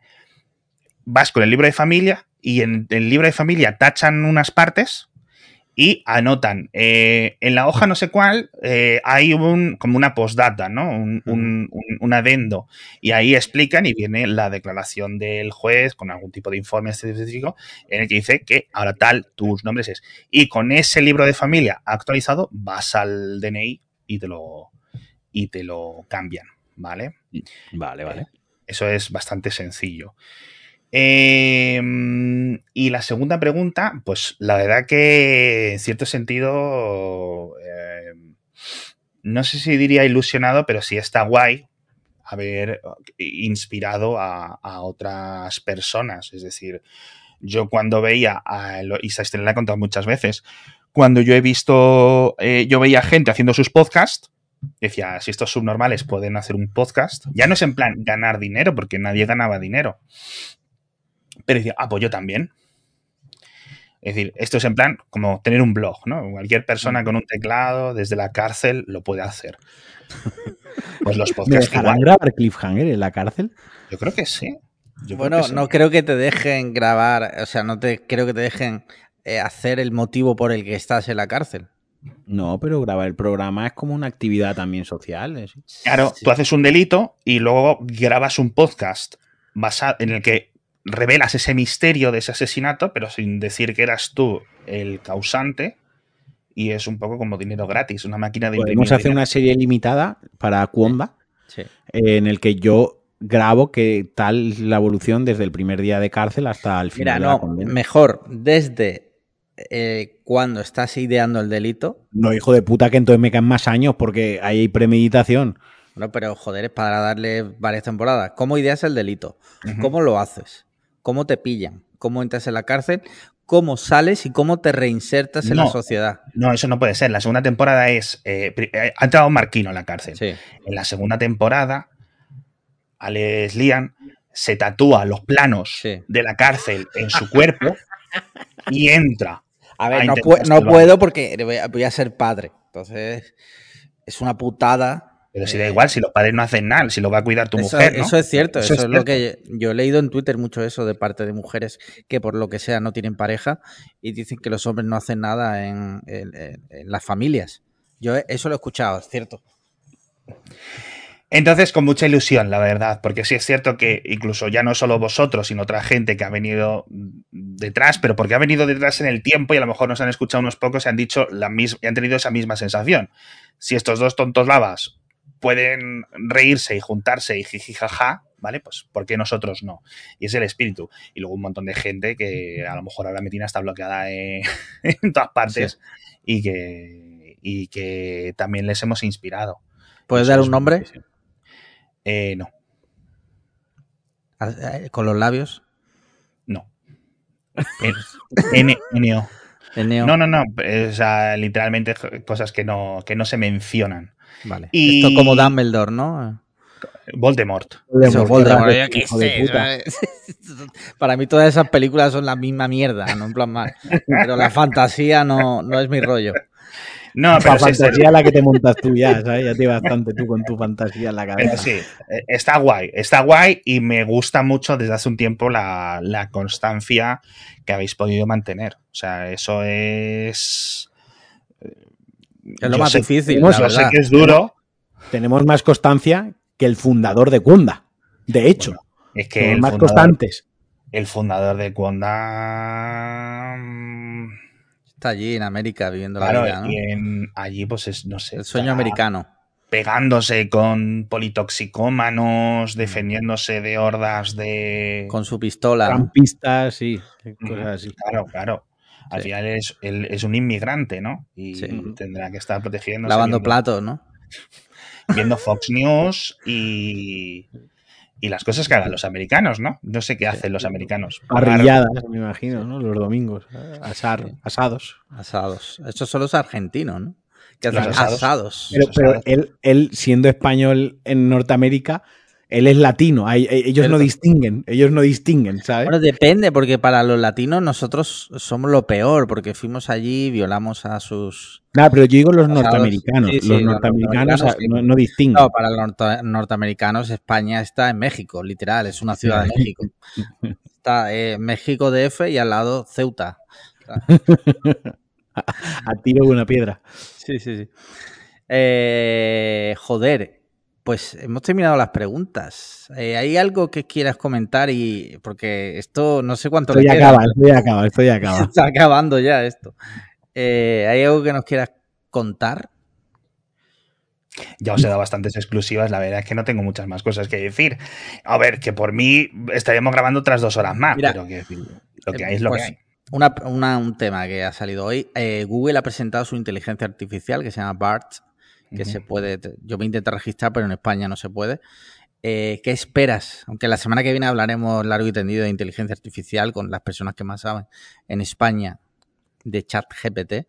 vas con el libro de familia y en el libro de familia tachan unas partes y anotan eh, en la hoja no sé cuál eh, hay un como una postdata, ¿no? Un, un- un- un adendo y ahí explican y viene la declaración del juez con algún tipo de informe específico en el que dice que ahora tal tus nombres es y con ese libro de familia actualizado vas al DNI y te lo y te lo cambian, ¿vale? Vale, vale. Eso es bastante sencillo. Eh, y la segunda pregunta, pues la verdad que en cierto sentido, eh, no sé si diría ilusionado, pero sí está guay haber inspirado a, a otras personas. Es decir, yo cuando veía, a, y se la he contado muchas veces, cuando yo he visto, eh, yo veía gente haciendo sus podcasts, decía, si estos subnormales pueden hacer un podcast, ya no es en plan ganar dinero, porque nadie ganaba dinero. Pero decía, ah, pues yo también. Es decir, esto es en plan como tener un blog, ¿no? Cualquier persona con un teclado desde la cárcel lo puede hacer. <laughs> Pues los ¿Me podcasts dejarán igual. grabar Cliffhanger en la cárcel? Yo creo que sí. Yo creo Bueno, que sí. no creo que te dejen grabar, o sea, no te creo que te dejen eh, hacer el motivo por el que estás en la cárcel. No, pero grabar el programa es como una actividad también social. ¿eh? Claro, Sí. tú haces un delito y luego grabas un podcast basado en el que revelas ese misterio de ese asesinato, pero sin decir que eras tú el causante. Y es un poco como dinero gratis, una máquina de Podemos hacer dinero. una serie limitada para Sí. eh, en el que yo grabo que tal la evolución desde el primer día de cárcel hasta el Mira, final de la no, condena. mejor desde eh, cuando estás ideando el delito. No, hijo de puta, que entonces me caen más años porque ahí hay premeditación. No, pero joder, es para darle varias temporadas. ¿Cómo ideas el delito? ¿Cómo lo haces? ¿Cómo te pillan? ¿Cómo entras en la cárcel? ¿Cómo sales y cómo te reinsertas en la sociedad? No, eso no puede ser. La segunda temporada es. eh, eh, ha entrado Marquino en la cárcel. Sí. En la segunda temporada, Alex Lian se tatúa los planos Sí. de la cárcel en su cuerpo y entra. A ver, a no, puedo porque voy a, voy a ser padre. Entonces, es una putada. Pero si da Eh, igual, si los padres no hacen nada, si lo va a cuidar tu eso, mujer. ¿no? eso es cierto, eso, es, lo que yo he leído en Twitter mucho eso de parte de mujeres que por lo que sea no tienen pareja y dicen que los hombres no hacen nada en, en- las familias. Yo eso lo he escuchado, es cierto. Entonces, con mucha ilusión, la verdad, porque sí es cierto que incluso ya no solo vosotros, sino otra gente que ha venido detrás, pero porque ha venido detrás en el tiempo y a lo mejor nos han escuchado unos pocos y han dicho la misma, y han tenido esa misma sensación. Si estos dos tontos lavas pueden reírse y juntarse y jijijaja, ¿vale? Pues ¿por qué nosotros no? Y es el espíritu. Y luego un montón de gente que a lo mejor ahora Metina está bloqueada en, <laughs> en todas partes y, que, y que también les hemos inspirado. ¿Puedes Eso dar un nombre difícil. Eh, no, Eh, con los labios? no. <laughs> N, neo. No, no, no. O sea, literalmente cosas que no, que no se mencionan. Vale. Y- Esto como Dumbledore, ¿no? Voldemort. Voldemort, yo qué hijo de sé, puta. ¿sabes? <laughs> Para mí todas esas películas son la misma mierda, no en plan mal. Pero la fantasía no, no es mi rollo. No, pero La sí, sí, fantasía la que te montas tú ya, ¿sabes? Ya te bastante tú con tu fantasía en la pero cabeza. sí, eh, está guay. Está guay y me gusta mucho desde hace un tiempo la, la constancia que habéis podido mantener. O sea, eso es. Es lo Yo más sé- difícil, yo la sé que es duro. Tenemos más constancia que el fundador de Kunda. De hecho, Es que el más fundador, constantes. el fundador de Conda. Mm, Está allí en América viviendo Claro, la vida, ¿no? y en- allí, pues es, no sé. El sueño americano. Pegándose con politoxicómanos, defendiéndose de hordas de. Con su pistola. Campistas, sí. Cosas así. Claro, claro. Al Sí. final es, él es un inmigrante, ¿no? Y Sí. tendrá que estar protegiéndose. Lavando viendo, platos, ¿no? <laughs> Viendo Fox News y, y las cosas que hagan los americanos, ¿no? No sé qué hacen los americanos. Parrilladas, me imagino, ¿no? Los domingos. Asar, asados. Asados. Estos son los argentinos, ¿no? Que hacen Los asados. asados. Pero, pero él, él, siendo español en Norteamérica, él es latino. Hay- ellos no distinguen. Ellos no distinguen, ¿sabes? Bueno, depende, porque para los latinos nosotros somos lo peor, porque fuimos allí, violamos a sus... Nada, pero yo digo los norteamericanos. Sí, sí, los los norteamericanos no, no distinguen. No, para los norte- norteamericanos España está en México, literal, es una ciudad de México. Está eh, México DF y al lado Ceuta. <laughs> A tiro de una piedra. Sí, sí, sí. Eh, joder, pues hemos terminado las preguntas. Eh, ¿Hay algo que quieras comentar? y Porque esto no sé cuánto Esto le ya queda. acaba, esto ya acaba, esto ya <laughs> acaba. Está acabando ya esto. Eh, ¿Hay algo que nos quieras contar? Ya os he dado bastantes exclusivas, la verdad es que no tengo muchas más cosas que decir. A ver, que por mí estaríamos grabando otras dos horas más, Mira, pero que, lo que eh, hay es lo pues, que hay. Una, una- un tema que ha salido hoy. Eh, Google ha presentado su inteligencia artificial que se llama BART, que se puede. Yo me intenté registrar, pero en España no se puede. Eh, ¿Qué esperas? Aunque la semana que viene hablaremos largo y tendido de inteligencia artificial con las personas que más saben en España de chat GPT.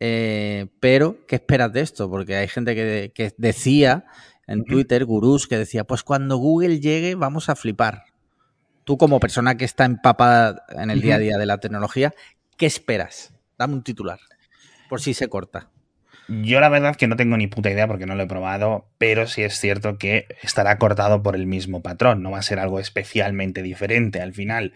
Eh, pero, ¿qué esperas de esto? Porque hay gente que, que decía en. Twitter, gurús, que decía, pues cuando Google llegue vamos a flipar. Tú como persona que está empapada en el día a día de la tecnología, ¿qué esperas? Dame un titular, por si se corta. Yo la verdad que no tengo ni puta idea porque no lo he probado, pero sí es cierto que estará cortado por el mismo patrón, no va a ser algo especialmente diferente. Al final,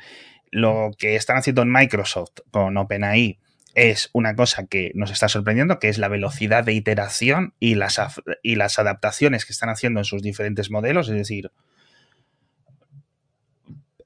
lo que están haciendo en Microsoft con OpenAI es una cosa que nos está sorprendiendo, que es la velocidad de iteración y las, y las adaptaciones que están haciendo en sus diferentes modelos, es decir,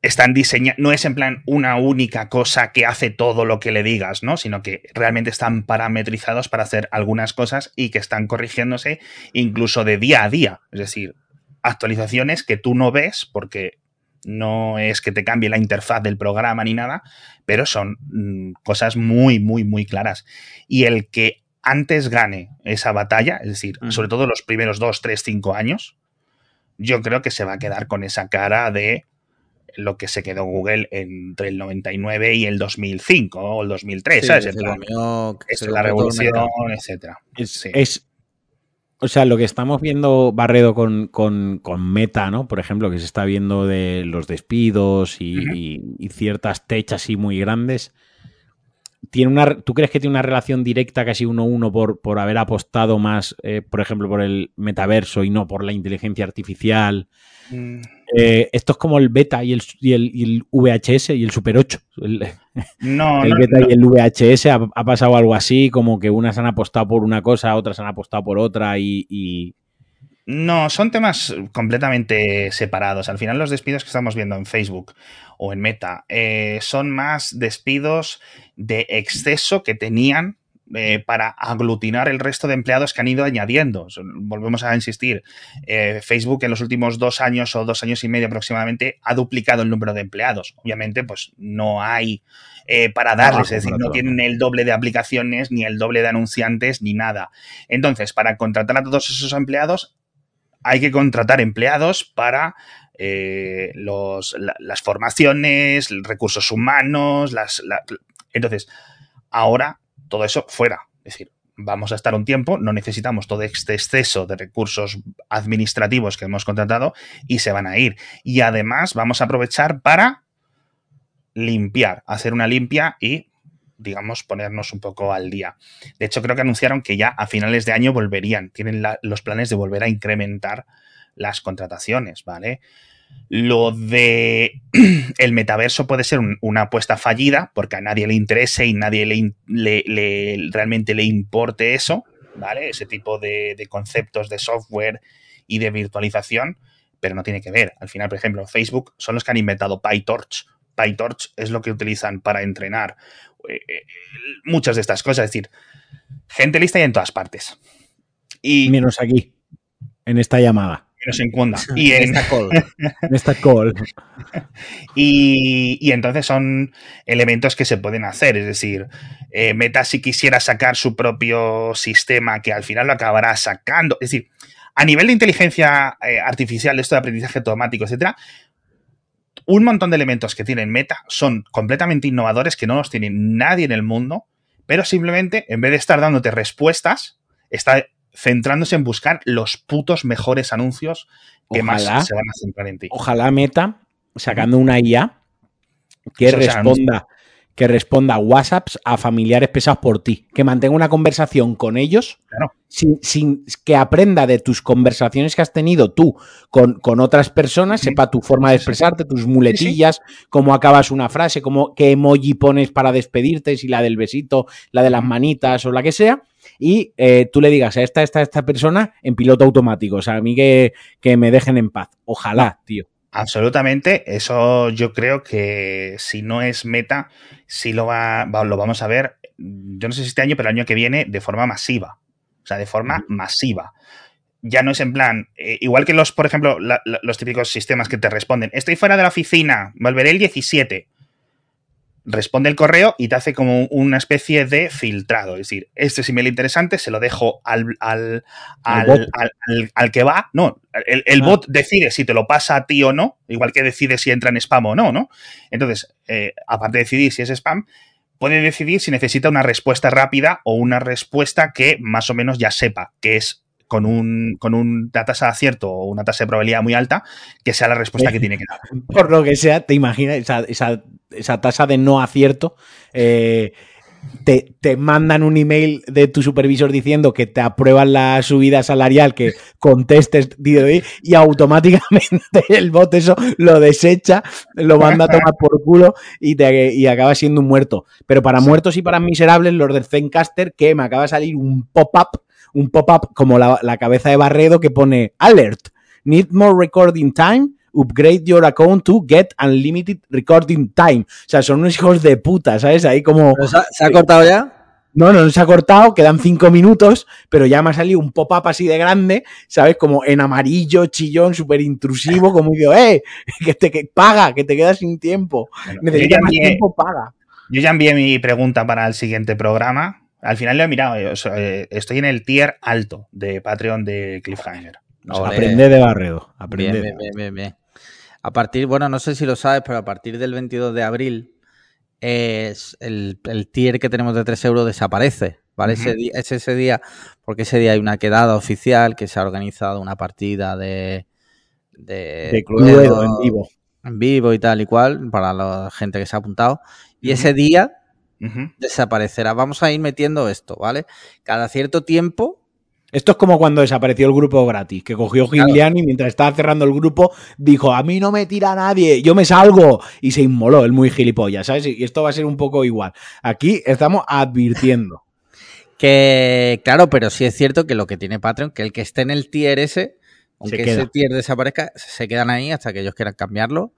están diseñando, no es en plan una única cosa que hace todo lo que le digas, ¿no? Sino que realmente están parametrizados para hacer algunas cosas y que están corrigiéndose incluso de día a día. Es decir, actualizaciones que tú no ves porque no es que te cambie la interfaz del programa ni nada, pero son mm, cosas muy, muy, muy claras. Y el que antes gane esa batalla, es decir, Ujú. sobre todo los primeros dos, tres, cinco años, yo creo que se va a quedar con esa cara de lo que se quedó Google entre el 99 y el 2005 o el 2003, Sí, ¿sabes? En plan, es la revolución, etcétera. Es, Sí. es- o sea, lo que estamos viendo, Barredo, con, con- con Meta, ¿no? Por ejemplo, que se está viendo de los despidos y, Ujú. y- y ciertas techas así muy grandes. Tiene una, ¿Tú crees que tiene una relación directa casi uno a uno por, por haber apostado más, eh, por ejemplo, por el metaverso y no por la inteligencia artificial? Eh, esto es como el beta y el, y el, y el VHS y el Super 8. El, <laughs> No, el no, beta no. y el VHS ha, ha pasado algo así, como que unas han apostado por una cosa, otras han apostado por otra y, y- No, son temas completamente separados. Al final los despidos que estamos viendo en Facebook o en Meta eh, son más despidos de exceso que tenían eh, para aglutinar el resto de empleados que han ido añadiendo. Volvemos a insistir, eh, Facebook en los últimos dos años o dos años y medio aproximadamente ha duplicado el número de empleados. Obviamente, pues no hay eh, para darles, es decir, no tienen el doble de aplicaciones, ni el doble de anunciantes, ni nada. Entonces, para contratar a todos esos empleados, hay que contratar empleados para los, la- las formaciones, recursos humanos, las, la- entonces, ahora todo eso fuera. Es decir, vamos a estar un tiempo, no necesitamos todo este exceso de recursos administrativos que hemos contratado y se van a ir. Y además vamos a aprovechar para limpiar, hacer una limpia y digamos, ponernos un poco al día. De hecho, creo que anunciaron que ya a finales de año volverían, tienen los planes de volver a incrementar las contrataciones, ¿vale? Lo de <clears throat> el metaverso puede ser un- una apuesta fallida porque a nadie le interese y nadie le, le- realmente le importe eso, ¿vale? Ese tipo de, de conceptos de software y de virtualización, pero no tiene que ver. Al final, por ejemplo, Facebook son los que han inventado PyTorch. PyTorch es lo que utilizan para entrenar eh, eh, muchas de estas cosas. Es decir, gente lista hay en todas partes. Y menos aquí, en esta llamada, menos en. Y en, Esta call. <laughs> en esta call. Y, y entonces son elementos que se pueden hacer. Es decir, eh, Meta si quisiera sacar su propio sistema, que al final lo acabará sacando. Es decir, a nivel de inteligencia eh, artificial, esto de aprendizaje automático, etcétera, un montón de elementos que tienen Meta son completamente innovadores que no los tiene nadie en el mundo, pero simplemente en vez de estar dándote respuestas, está centrándose en buscar los putos mejores anuncios que más se van a centrar en ti. Ojalá Meta, sacando una IA que Eso, responda, que responda WhatsApps a familiares pesados por ti, que mantenga una conversación con ellos, Claro. sin, sin- que aprenda de tus conversaciones que has tenido tú con, con otras personas, Sí. sepa tu forma de expresarte, tus muletillas, cómo acabas una frase, cómo, qué emoji pones para despedirte, si la del besito, la de las manitas o la que sea. Y eh, tú le digas a esta, esta, esta persona en piloto automático. O sea, a mí que, que me dejen en paz. Ojalá, tío. Absolutamente, eso yo creo que si no es meta, sí lo, va, va- lo vamos a ver, yo no sé si este año, pero el año que viene de forma masiva. O sea, de forma masiva. Ya no es en plan, eh, igual que los, por ejemplo, la- la- los típicos sistemas que te responden, estoy fuera de la oficina, volveré el 17. Responde el correo y te hace como una especie de filtrado. Es decir, este es email interesante, se lo dejo al, al, Al al, que va. No, el, el Ah. bot decide si te lo pasa a ti o no, igual que decide si entra en spam o no, ¿no? Entonces, eh, aparte de decidir si es spam, puede decidir si necesita una respuesta rápida o una respuesta que más o menos ya sepa que es con, un, con una tasa de acierto o una tasa de probabilidad muy alta, que sea la respuesta que tiene que dar. Por lo que sea, te imaginas esa, esa- esa tasa de no acierto. eh, te, te mandan un email de tu supervisor diciendo que te aprueban la subida salarial, que contestes y automáticamente <laughs> el bot eso lo desecha, lo manda a tomar por culo y, te, y acaba siendo un muerto. Pero para muertos y para miserables, los del Zencaster, que me acaba de salir un pop-up, un pop-up como la, la cabeza de Barredo que pone Alert, need more recording time, upgrade your account to get unlimited recording time. O sea, son unos hijos de puta, ¿sabes? Ahí como... ¿Pero ¿Se ha, se ha cortado ya? No, no se ha cortado, quedan cinco minutos, pero ya me ha salido un pop-up así de grande, ¿sabes? Como en amarillo, chillón, súper intrusivo, como digo, ¡eh! Que te que, paga, que te quedas sin tiempo. Bueno, yo, ya Necesitas más envié, tiempo, paga. yo ya envié mi pregunta para el siguiente programa. Al final lo he mirado. eh, o sea, eh, estoy en el tier alto de Patreon de Cliffhanger. O sea. Aprende de Barredo, Bien, aprende. bien, bien, bien, bien. A partir, bueno, no sé si lo sabes, pero a partir del 22 de abril es el, el tier que tenemos de 3 euros desaparece, ¿vale? ese día, es ese día, porque ese día hay una quedada oficial que se ha organizado una partida de... De, De Cluedo Cluedo en vivo. en vivo y tal y cual, para la gente que se ha apuntado. Y ese día desaparecerá. Vamos a ir metiendo esto, ¿vale? Cada cierto tiempo Esto es como cuando desapareció el grupo gratis, que cogió Giuliani y mientras estaba cerrando el grupo dijo, a mí no me tira nadie, yo me salgo. Y se inmoló el muy gilipollas, ¿sabes? Y esto va a ser un poco igual. Aquí estamos advirtiendo. <laughs> Que, claro, pero sí es cierto que lo que tiene Patreon, que el que esté en el tier ese, aunque ese tier desaparezca, se quedan ahí hasta que ellos quieran cambiarlo.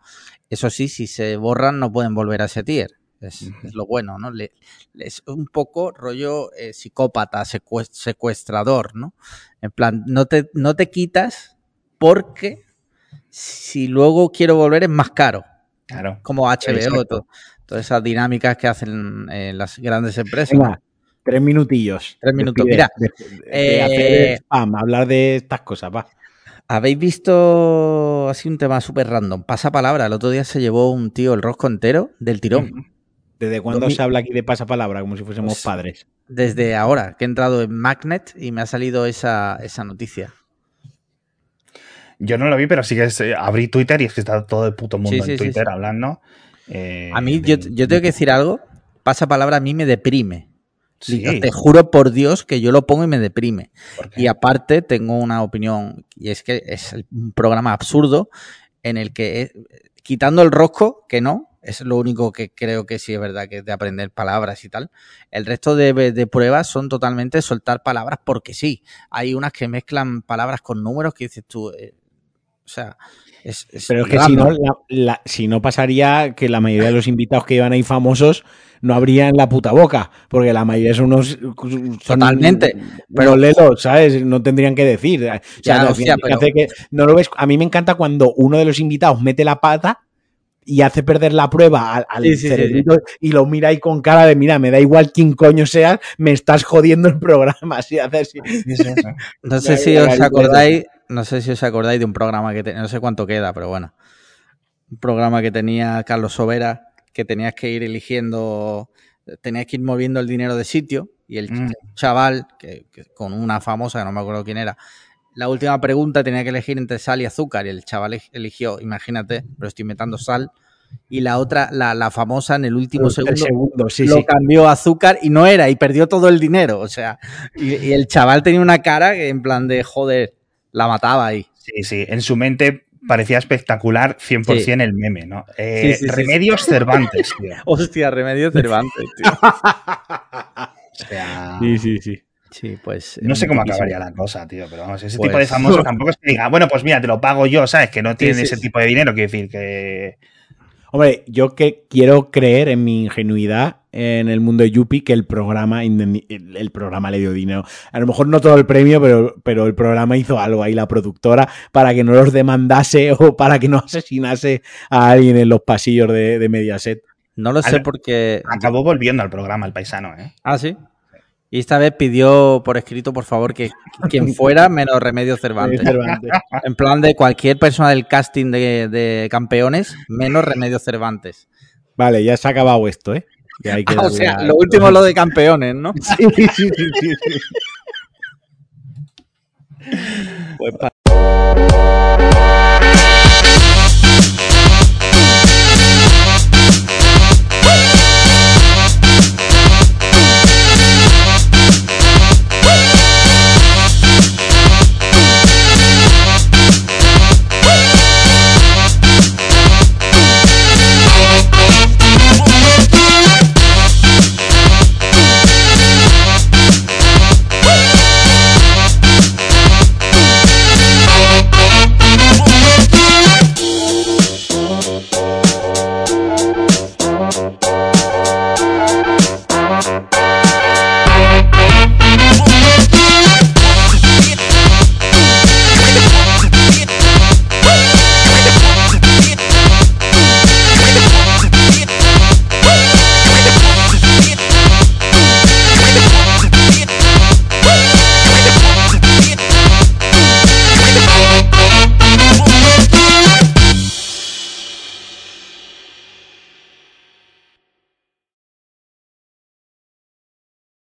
Eso sí, si se borran, no pueden volver a ese tier. Es, es lo bueno, ¿no? Le- es un poco rollo eh, psicópata, secuest- secuestrador, ¿no? En plan, no te, no te quitas porque si luego quiero volver es más caro. Claro. Como HBO, todo- todas esas dinámicas que hacen eh, las grandes empresas. Venga, tres minutillos. Tres minutos. Mira, de- de eh, hacer spam, hablar de estas cosas, va. ¿Habéis visto así un tema súper random? Pasa palabra. El otro día se llevó un tío el rosco entero del tirón. ¿Desde cuándo se habla aquí de pasapalabra? Como si fuésemos Pues- padres. Desde ahora, que he entrado en Magnet y me ha salido esa, esa noticia. Yo no lo vi, pero sí que es, eh, abrí Twitter y es que está todo el puto mundo Sí, sí, en Twitter sí. hablando. eh, A mí, de- yo, yo tengo que decir algo. Pasa palabra a mí me deprime. Te juro por Dios que yo lo pongo y me deprime. Y aparte tengo una opinión, y es que es el- un programa absurdo en el que, eh, quitando el rosco, que no, es lo único que creo que sí es verdad, que es de aprender palabras y tal, el resto de, de pruebas son totalmente soltar palabras porque sí. Hay unas que mezclan palabras con números que dices tú, eh, o sea, es... es Pero es que si no, la- la- si no pasaría que la mayoría de los invitados que iban ahí famosos no habrían la puta boca, porque la mayoría son unos... son Totalmente, Pero lelos, ¿sabes? No tendrían que decir. O sea, Ya, hostia, pero- que- no lo ves. A mí me encanta cuando uno de los invitados mete la pata y hace perder la prueba al, al Sí, sí, sí, cerebrito y lo mira ahí con cara de, mira, me da igual quién coño seas, me estás jodiendo el programa. <laughs> Así hace así. Sí, sí, sí. <laughs> No sé si os acordáis, no sé si os acordáis de un programa que tenía, no sé cuánto queda, pero bueno. Un programa que tenía Carlos Sobera, que tenías que ir eligiendo, tenías que ir moviendo el dinero de sitio, y el Mm. chaval, que, que con una famosa, que no me acuerdo quién era, la última pregunta tenía que elegir entre sal y azúcar, y el chaval elig- eligió, imagínate, pero estoy metiendo sal, y la otra, la, la famosa en el último El segundo, segundo, sí, lo sí. cambió a azúcar y no era, y perdió todo el dinero. O sea, y, y el chaval tenía una cara que en plan de joder, la mataba ahí. Sí, sí. En su mente parecía espectacular 100% el meme, ¿no? Eh, Sí, sí, sí, Remedios Cervantes, tío. <laughs> Hostia, Remedio Cervantes, tío. <laughs> O sea, Sí, sí, sí. Sí, pues. No sé cómo muchísimo. acabaría la cosa, tío, pero vamos, ese Pues- tipo de <laughs> famosos tampoco es que diga, bueno, pues mira, te lo pago yo, ¿sabes? Que no tienen sí, ese sí. tipo de dinero, quiero decir que... Hombre, yo que quiero creer en mi ingenuidad en el mundo de Yuppie que el programa el, programa le dio dinero. A lo mejor no todo el premio, pero, pero el programa hizo algo ahí, la productora, para que no los demandase <laughs> o para que no asesinase a alguien en los pasillos de, de Mediaset. No lo sé porque. Acabó volviendo al programa el paisano, ¿eh? Ah, sí. Y esta vez pidió por escrito, por favor, que quien <laughs> fuera menos Remedio Cervantes. Cervantes. En plan de cualquier persona del casting de, de campeones, menos Remedio Cervantes. Vale, ya se ha acabado esto, ¿eh? Que hay que Ah, o sea, a- lo último es lo de campeones, ¿no? <laughs> Sí, sí, sí, sí, sí. <laughs> Pues pa-